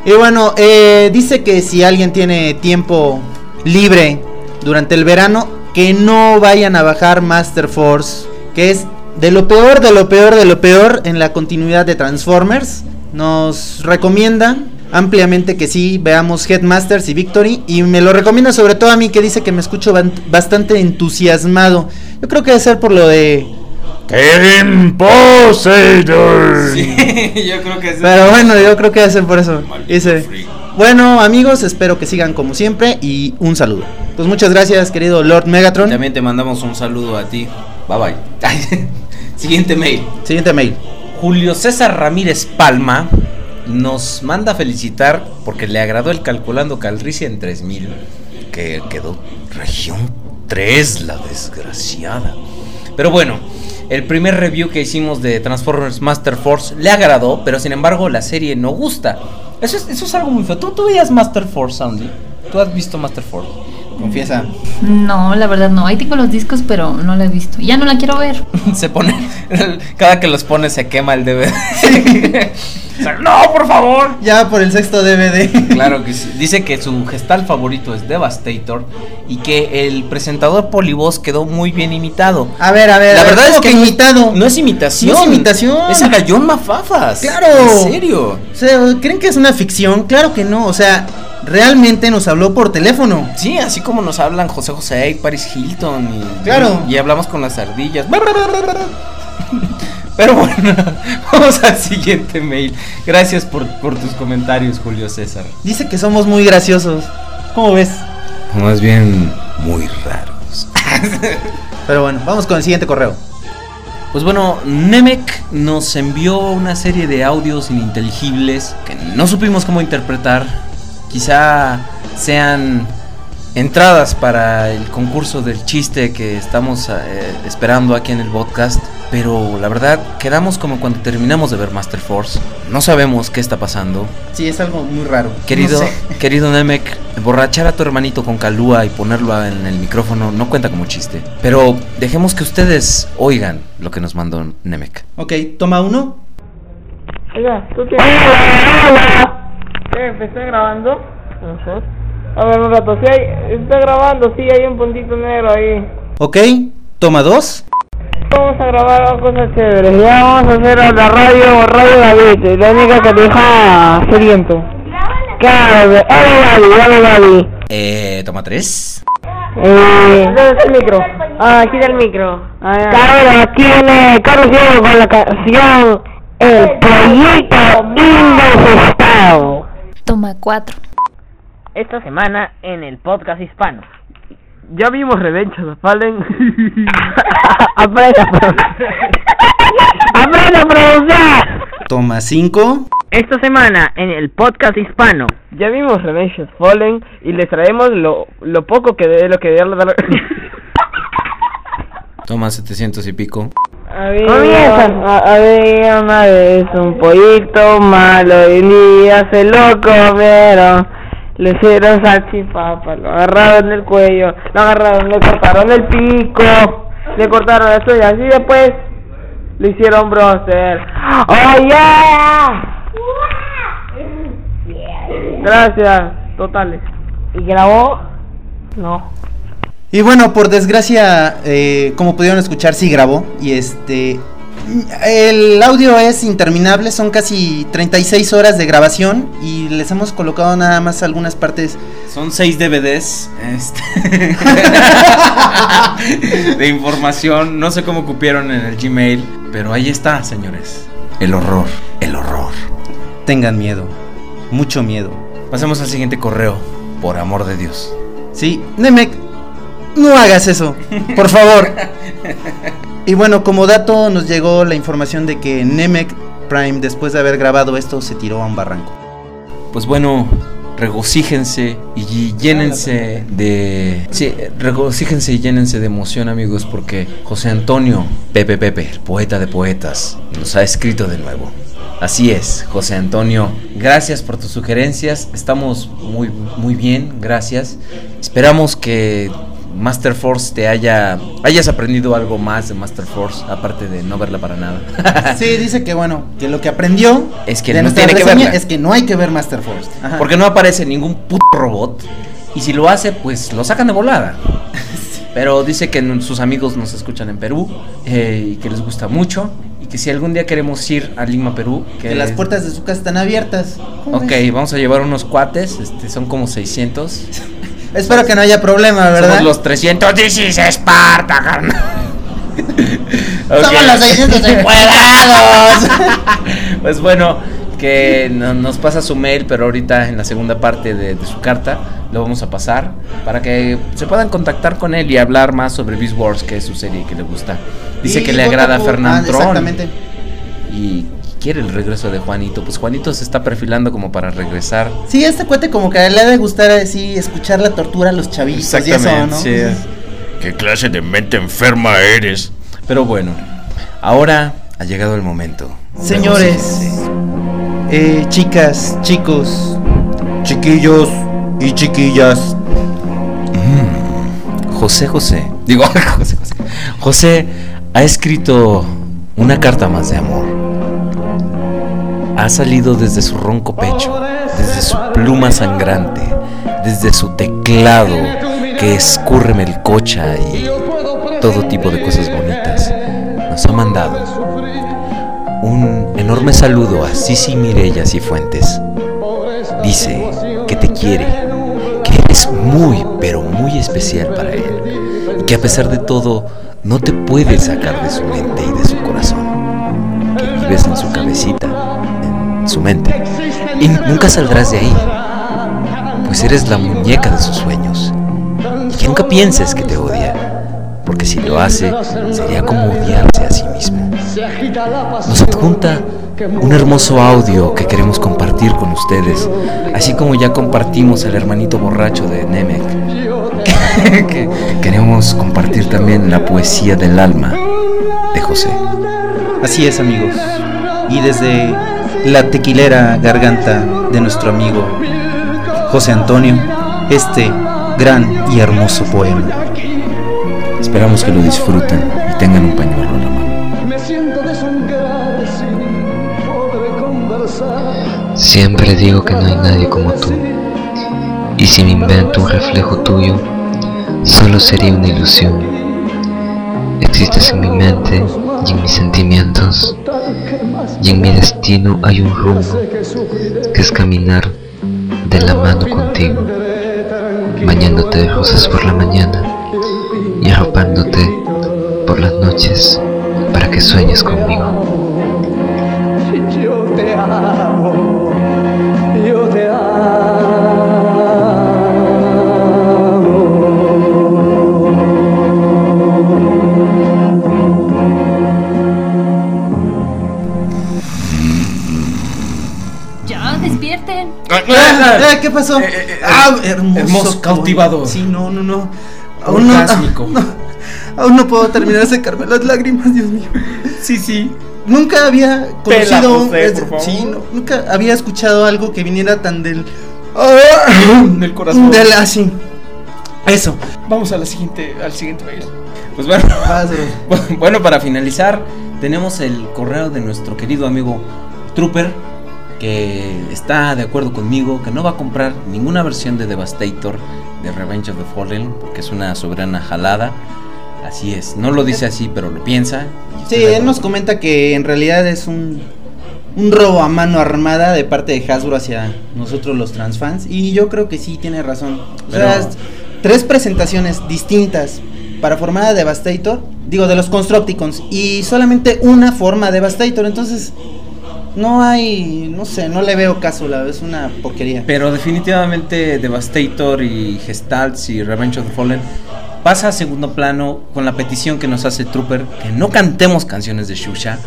Speaker 2: Y bueno, eh, dice que si alguien tiene tiempo libre durante el verano, que no vayan a bajar Master Force, que es de lo peor, de lo peor, de lo peor en la continuidad de Transformers. Nos recomienda ampliamente que sí veamos Headmasters y Victory y me lo recomienda sobre todo a mí que dice que me escucho bastante entusiasmado. Yo creo que debe ser por lo de
Speaker 6: Kevin Poseidon. [laughs]
Speaker 1: yo creo que es.
Speaker 2: Pero bueno, yo creo que debe ser por eso. Dice, bueno amigos, espero que sigan como siempre y un saludo. Pues muchas gracias querido Lord Megatron.
Speaker 1: También te mandamos un saludo a ti. Bye bye. [laughs] Siguiente mail.
Speaker 2: Siguiente mail.
Speaker 1: Julio César Ramírez Palma nos manda felicitar porque le agradó el calculando Calricia en 3000, que quedó región 3, la desgraciada. Pero bueno, el primer review que hicimos de Transformers Master Force le agradó, pero sin embargo la serie no gusta. Eso es, algo muy feo. ¿Tú, veías Master Force, Sandy? ¿Tú has visto Master Force?
Speaker 2: Confiesa.
Speaker 3: No, la verdad no. Ahí tengo los discos, pero no la he visto. Ya no la quiero ver. [laughs]
Speaker 1: se pone. [laughs] Cada que los pone se quema el DVD. [laughs] O sea, no, por favor.
Speaker 2: Ya por el sexto DVD.
Speaker 1: Claro que sí. Dice que su gestal favorito es Devastator y que el presentador Polivoz quedó muy bien imitado.
Speaker 2: A ver, a ver.
Speaker 1: La verdad es
Speaker 2: ¿cómo
Speaker 1: que
Speaker 2: imitado.
Speaker 1: No es imitación.
Speaker 2: No es imitación.
Speaker 1: Es a Gallón Mafafas.
Speaker 2: Claro.
Speaker 1: En serio.
Speaker 2: O sea, ¿creen que es una ficción? Claro que no. O sea, realmente nos habló por teléfono.
Speaker 1: Sí, así como nos hablan José José y Paris Hilton. Y,
Speaker 2: Claro.
Speaker 1: Y, hablamos con las ardillas. [laughs] Pero bueno, [laughs] vamos al siguiente mail. Gracias por, por tus comentarios, Julio César.
Speaker 2: Dice que somos muy graciosos. ¿Cómo ves?
Speaker 1: Más bien muy raros. [laughs]
Speaker 2: Pero bueno, vamos con el siguiente correo.
Speaker 1: Pues bueno, Nemec nos envió una serie de audios ininteligibles que no supimos cómo interpretar. Quizá sean entradas para el concurso del chiste que estamos eh, esperando aquí en el podcast. Pero la verdad, quedamos como cuando terminamos de ver Master Force. No sabemos qué está pasando.
Speaker 2: Sí, es algo muy raro.
Speaker 1: Querido,
Speaker 2: No sé. [laughs]
Speaker 1: querido Nemec, emborrachar a tu hermanito con calúa y ponerlo en el micrófono no cuenta como chiste. Pero dejemos que ustedes oigan lo que nos mandó Nemec.
Speaker 2: Ok, toma uno.
Speaker 14: Oiga, tú tienes. ¿Me está grabando? Ajá. A ver, un rato. Sí, hay, está grabando, sí, hay un puntito negro ahí.
Speaker 2: Ok, toma dos.
Speaker 14: Vamos a grabar cosas chéveres. Ya vamos a hacer a la radio, Radio David, la única que deja sediento. Claro, dale Gaby, dale Gaby.
Speaker 1: Eh, toma tres.
Speaker 14: Eh, ¿Dónde está el micro? Ah, aquí está el micro. Carlos tiene, Carlos Diego con la canción El Proyecto Indesestado.
Speaker 3: Toma cuatro.
Speaker 14: Esta semana en el podcast hispano. Ya vimos Revenge of the Fallen. [laughs] Aprende a pronunciar. [laughs] Aprende a pronunciar.
Speaker 2: Toma cinco.
Speaker 14: Esta semana en el podcast hispano. Ya vimos Revenge of Fallen y les traemos lo, lo poco que de lo que de [laughs]
Speaker 1: Toma 700 y pico.
Speaker 14: Comienza. Había una vez un pollito malo y un día se lo comieron. Le hicieron salchipapa, lo agarraron del cuello, lo agarraron, le cortaron el pico, le cortaron las uñas y después le hicieron bronzer. ¡Oh yeah! Gracias, totales. ¿Y grabó? No.
Speaker 2: Y bueno, por desgracia, eh, como pudieron escuchar, sí grabó. Y este. El audio es interminable, son casi 36 horas de grabación. Y les hemos colocado nada más algunas partes.
Speaker 1: Son seis DVDs este, [laughs] de información. No sé cómo cupieron en el Gmail, pero ahí está, señores. El horror, el horror.
Speaker 2: Tengan miedo, mucho miedo.
Speaker 1: Pasemos al siguiente correo, por amor de Dios.
Speaker 2: Sí, Nemec, no hagas eso, por favor. [laughs] Y bueno, como dato nos llegó la información de que Nemec Prime, después de haber grabado esto, se tiró a un barranco.
Speaker 1: Pues bueno, regocíjense y llénense de... Sí, regocíjense y llénense de emoción amigos porque José Antonio Pepe Pepe, el poeta de poetas, nos ha escrito de nuevo. Así es, José Antonio, gracias por tus sugerencias, estamos muy, muy bien, gracias. Esperamos que Master Force te haya hayas aprendido algo más de Master Force aparte de no verla para nada.
Speaker 2: Sí, dice que bueno, que lo que aprendió
Speaker 1: Es que no tiene que verla.
Speaker 2: es que no hay que ver Master Force. Ajá.
Speaker 1: Porque no aparece ningún puto robot. Y si lo hace, pues lo sacan de volada. [laughs] Pero dice que sus amigos nos escuchan en Perú eh, y que les gusta mucho. Y que si algún día queremos ir a Lima, Perú, que
Speaker 2: que las puertas de su casa están abiertas. ¿Cómo
Speaker 1: Ok,
Speaker 2: ves?
Speaker 1: vamos a llevar unos cuates, este, son como 600. [laughs]
Speaker 2: Espero que no haya problema, ¿verdad?
Speaker 1: Somos los 300 This Esparta, carnal. [laughs]
Speaker 2: Somos los 600 encuerados. [laughs]
Speaker 1: Pues bueno, que no- nos pasa su mail, pero ahorita en la segunda parte de, de su carta lo vamos a pasar para que se puedan contactar con él y hablar más sobre Beast Wars, que es su serie que le gusta. Dice
Speaker 2: Y
Speaker 1: que le agrada
Speaker 2: a
Speaker 1: Fernand
Speaker 2: ah,
Speaker 1: Tron.
Speaker 2: Exactamente.
Speaker 1: y quiere el regreso de Juanito. Pues Juanito se está perfilando como para regresar.
Speaker 2: Sí, este cuate como que le ha de gustar así escuchar la tortura a los chavitos y eso, ¿no?
Speaker 1: sí.
Speaker 6: ¿Qué clase de mente enferma eres?
Speaker 1: Pero bueno, ahora ha llegado el momento.
Speaker 2: Señores, eh, chicas, chicos,
Speaker 15: Chiquillos y chiquillas.
Speaker 1: José José, digo [laughs] José José. José ha escrito una carta más de amor. Ha salido desde su ronco pecho, desde su pluma sangrante, desde su teclado que escurre melcocha y todo tipo de cosas bonitas. Nos ha mandado un enorme saludo a Sisi Mirella Cifuentes. Dice que te quiere, que eres muy, pero muy especial para él y que a pesar de todo no te puede sacar de su mente y de su corazón, que vives en su cabecita, su mente, y nunca saldrás de ahí, pues eres la muñeca de sus sueños, y que nunca pienses que te odia, porque si lo hace, sería como odiarse a sí mismo. Nos adjunta un hermoso audio que queremos compartir con ustedes, así como ya compartimos el hermanito borracho de Nemec. [laughs] que queremos compartir también la poesía del alma de José.
Speaker 2: Así es, amigos. Y desde la tequilera garganta de nuestro amigo José Antonio, este gran y hermoso poema.
Speaker 1: Esperamos que lo disfruten y tengan un pañuelo en la mano.
Speaker 11: Me siento desangrar sin poder conversar.
Speaker 16: Siempre digo que no hay nadie como tú. Y si me invento un reflejo tuyo, solo sería una ilusión. Existes en mi mente y en mis sentimientos. Y en mi destino hay un rumbo, que es caminar de la mano contigo, bañándote de rosas por la mañana y arropándote por las noches para que sueñes conmigo.
Speaker 2: ¿Qué pasó? ah, hermoso,
Speaker 1: hermoso, cautivador.
Speaker 2: Sí, no, no, no. Aún [laughs] no, aún no puedo terminar de secarme las lágrimas, Dios mío.
Speaker 1: Sí, sí.
Speaker 2: Nunca había
Speaker 1: Pela,
Speaker 2: conocido,
Speaker 1: José, favor.
Speaker 2: sí, no, nunca había escuchado algo que viniera tan del [coughs]
Speaker 1: Del corazón.
Speaker 2: del así. Eso.
Speaker 1: Vamos a la siguiente, al siguiente mail. Pues bueno, [laughs] bueno, para finalizar, tenemos el correo de nuestro querido amigo Trooper, que está de acuerdo conmigo, que no va a comprar ninguna versión de Devastator de Revenge of the Fallen, porque es una soberana jalada. Así es, no lo dice así, pero lo piensa.
Speaker 2: Sí, él nos comenta que en realidad es un, un robo a mano armada de parte de Hasbro hacia nosotros los transfans. Y yo creo que sí tiene razón. O sea,
Speaker 1: Pero-
Speaker 2: tres presentaciones distintas para formar a Devastator, digo, de los Constructicons, y solamente una forma Devastator. Entonces, no hay, no sé, no le veo caso, la es una porquería.
Speaker 1: Pero definitivamente Devastator y Gestalts y Revenge of the Fallen pasa a segundo plano con la petición que nos hace Trooper que no cantemos canciones de Shusha.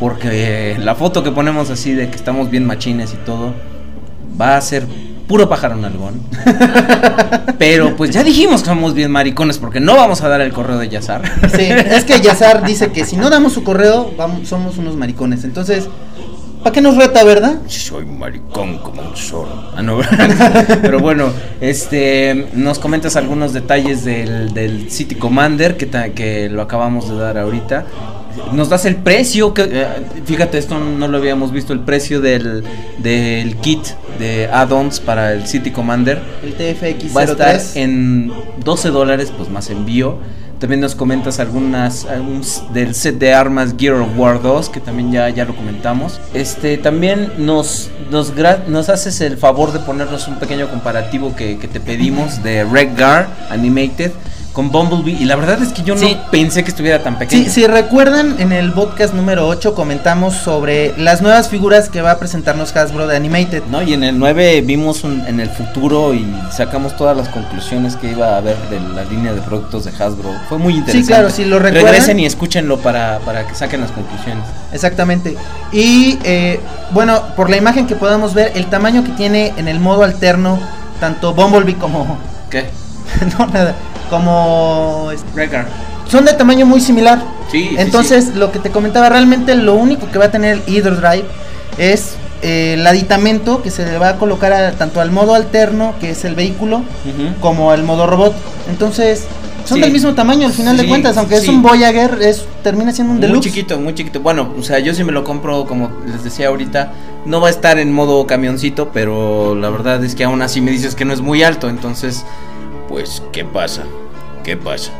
Speaker 1: Porque la foto que ponemos así de que estamos bien machines y todo va a ser puro pájaro nalgón. [laughs] Pero pues ya dijimos que somos bien maricones porque no vamos a dar el correo de Yazar.
Speaker 2: Sí, es que Yazar dice que si no damos su correo, vamos, somos unos maricones. Entonces, ¿para qué nos reta, verdad?
Speaker 1: Soy maricón como un zorro. Ah, no. [laughs] Pero bueno, este, nos comentas algunos detalles del, del City Commander que, ta- que lo acabamos de dar ahorita. Nos das el precio, que, eh, fíjate, esto no lo habíamos visto, el precio del, del kit de add-ons para el City Commander.
Speaker 2: El TFX03.
Speaker 1: Va a estar en 12 dólares, pues más envío. También nos comentas algunas algunos del set de armas Gear of War 2, que también ya, ya lo comentamos. Este también nos, nos, nos haces el favor de ponernos un pequeño comparativo que, que te pedimos de Redgar Animated con Bumblebee y la verdad es que yo
Speaker 2: Sí.
Speaker 1: no pensé que estuviera tan pequeño.
Speaker 2: Sí, si recuerdan, en el podcast número 8 comentamos sobre las nuevas figuras que va a presentarnos Hasbro de Animated.
Speaker 1: No, y en el 9 vimos un- en el futuro y sacamos todas las conclusiones que iba a haber de la línea de productos de Hasbro. Fue muy interesante.
Speaker 2: claro, si lo recuerdan.
Speaker 1: Regresen y escúchenlo para, para que saquen las conclusiones.
Speaker 2: Exactamente. Y eh, bueno, por la imagen que podamos ver, el tamaño que tiene en el modo alterno, tanto Bumblebee como.
Speaker 1: ¿Qué? [laughs]
Speaker 2: no, nada. Como.
Speaker 1: Wrecker.
Speaker 2: Son de tamaño muy similar.
Speaker 1: Sí, sí,
Speaker 2: Entonces, lo que te comentaba, realmente lo único que va a tener el Hydro Drive es eh, el aditamento que se le va a colocar a- tanto al modo alterno, que es el vehículo, como al modo robot. Entonces, son
Speaker 1: Sí.
Speaker 2: del mismo tamaño al final
Speaker 1: Sí,
Speaker 2: de cuentas, aunque es
Speaker 1: sí.
Speaker 2: un Voyager, es, termina siendo un
Speaker 1: Muy
Speaker 2: deluxe.
Speaker 1: chiquito, muy chiquito. Bueno, o sea, yo sí me lo compro, como les decía ahorita, no va a estar en modo camioncito, pero la verdad es que aún así me dices que no es muy alto, entonces, pues, ¿qué pasa? ¿Qué pasa?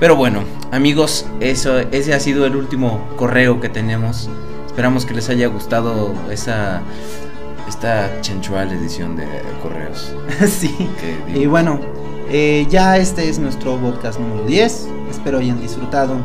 Speaker 1: Pero bueno, amigos, eso, ese ha sido el último correo que tenemos. Esperamos que les haya gustado esa esta sensual edición de correos. [laughs]
Speaker 2: sí. Y bueno, eh, ya este es nuestro podcast número 10. Espero hayan disfrutado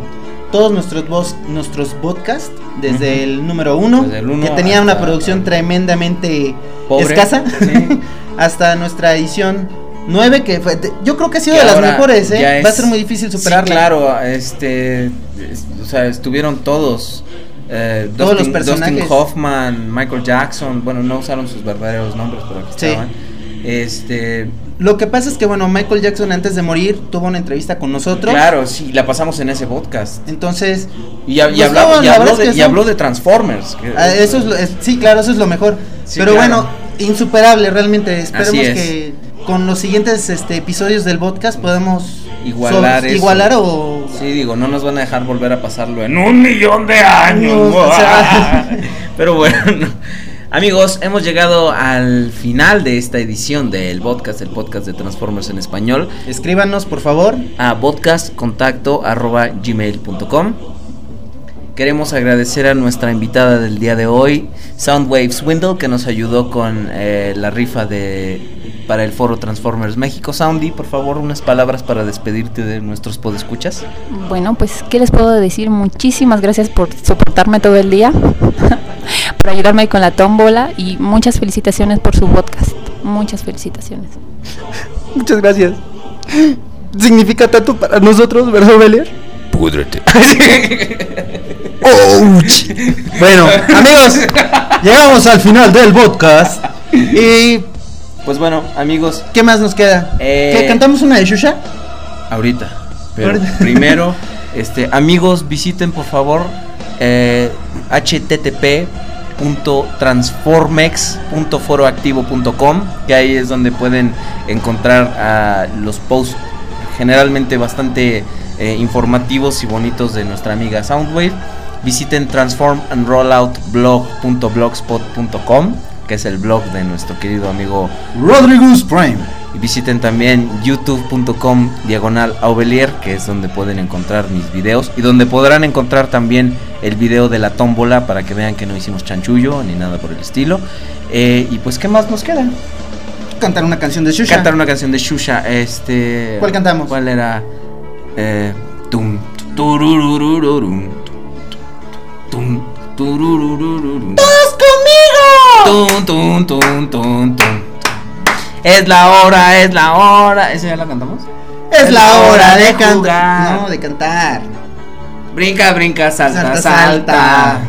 Speaker 2: todos nuestros, vos, nuestros podcasts desde el número 1,
Speaker 1: Desde el uno
Speaker 2: que tenía una producción tremendamente
Speaker 1: Pobre.
Speaker 2: escasa,
Speaker 1: Sí. [laughs]
Speaker 2: hasta nuestra edición 9, que fue, yo creo que ha sido
Speaker 1: que
Speaker 2: de las mejores, ¿eh?
Speaker 1: ya
Speaker 2: Va a
Speaker 1: es-
Speaker 2: ser muy difícil
Speaker 1: Sí,
Speaker 2: superarla.
Speaker 1: claro, este, es- o sea, estuvieron todos. eh,
Speaker 2: Todos los personajes.
Speaker 1: Dustin Hoffman, Michael Jackson, bueno, no usaron sus verdaderos nombres, pero aquí
Speaker 2: Sí.
Speaker 1: estaban. Este,
Speaker 2: Lo que pasa es que, bueno, Michael Jackson antes de morir tuvo una entrevista con nosotros.
Speaker 1: claro, sí, la pasamos en ese podcast.
Speaker 2: Entonces,
Speaker 1: Y, y
Speaker 2: Pues
Speaker 1: hablaba-
Speaker 2: no,
Speaker 1: y
Speaker 2: la
Speaker 1: habló,
Speaker 2: es
Speaker 1: de,
Speaker 2: que
Speaker 1: y
Speaker 2: son-
Speaker 1: habló de Transformers. que-
Speaker 2: Ah, eso es, lo- es- sí, claro, eso es lo mejor.
Speaker 1: Sí,
Speaker 2: Pero
Speaker 1: claro.
Speaker 2: bueno, insuperable realmente. Esperemos
Speaker 1: es.
Speaker 2: que con los siguientes este, episodios del podcast podamos
Speaker 1: Igualar
Speaker 2: so-
Speaker 1: eso.
Speaker 2: igualar o
Speaker 1: Sí, digo, no nos van a dejar volver a pasarlo en un millón de años. [laughs]
Speaker 2: o sea, [laughs]
Speaker 1: Pero bueno, amigos, hemos llegado al final de esta edición del podcast, el podcast de Transformers en español.
Speaker 2: escríbanos por favor.
Speaker 1: a podcastcontacto.gmail.com Queremos agradecer a nuestra invitada del día de hoy, Soundwave Swindle, que nos ayudó con eh, la rifa de para el foro Transformers México. Soundy, por favor, unas palabras para despedirte de nuestros podescuchas.
Speaker 3: Bueno, pues, ¿qué les puedo decir? Muchísimas gracias por soportarme todo el día, [laughs] por ayudarme con la tómbola y muchas felicitaciones por su podcast. Muchas felicitaciones. [laughs]
Speaker 2: Muchas gracias. [laughs] Significa tanto para nosotros, ¿verdad, Belier?
Speaker 6: Púdrete.
Speaker 2: Bueno, amigos, llegamos al final del podcast. Y
Speaker 1: Pues bueno, amigos,
Speaker 2: ¿qué más nos queda?
Speaker 1: Eh,
Speaker 2: ¿Que cantamos una de Shusha?
Speaker 1: ahorita. Pero
Speaker 2: Ahorita. [laughs]
Speaker 1: primero, este, amigos, visiten por favor eh, http.transformex.foroactivo.com, que ahí es donde pueden encontrar ah, los posts generalmente bastante eh, informativos y bonitos de nuestra amiga Soundwave. Visiten transformandrolloutblog.blogspot.com, que es el blog de nuestro querido amigo
Speaker 2: Rodriguez Prime.
Speaker 1: y visiten también youtube.com diagonal que es donde pueden encontrar mis videos y donde podrán encontrar también el video de la tómbola para que vean que no hicimos chanchullo ni nada por el estilo. Eh, y pues, ¿qué más nos queda?
Speaker 2: Cantar una canción de Shusha.
Speaker 1: Cantar una canción de Shusha. Este,
Speaker 2: ¿Cuál cantamos?
Speaker 1: ¿Cuál era? Eh, tum, tururururum, tum, tururururum.
Speaker 2: ¡Todos conmigo!
Speaker 1: Tum, tum, tum, tum, tum. Es la hora, es la hora. ¿Esa ya la cantamos?
Speaker 2: Es la hora de
Speaker 1: jugar.
Speaker 2: cantar. No, de cantar.
Speaker 1: Brinca, brinca, salta,
Speaker 2: Salta,
Speaker 1: salta.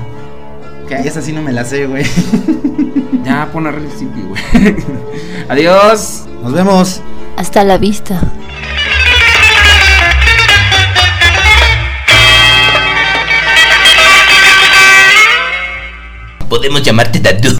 Speaker 2: esa sí no me la sé, güey. [laughs]
Speaker 1: Ya, pon a güey. [laughs] Adiós.
Speaker 2: Nos vemos.
Speaker 3: Hasta la vista.
Speaker 6: Podemos llamarte Dadu.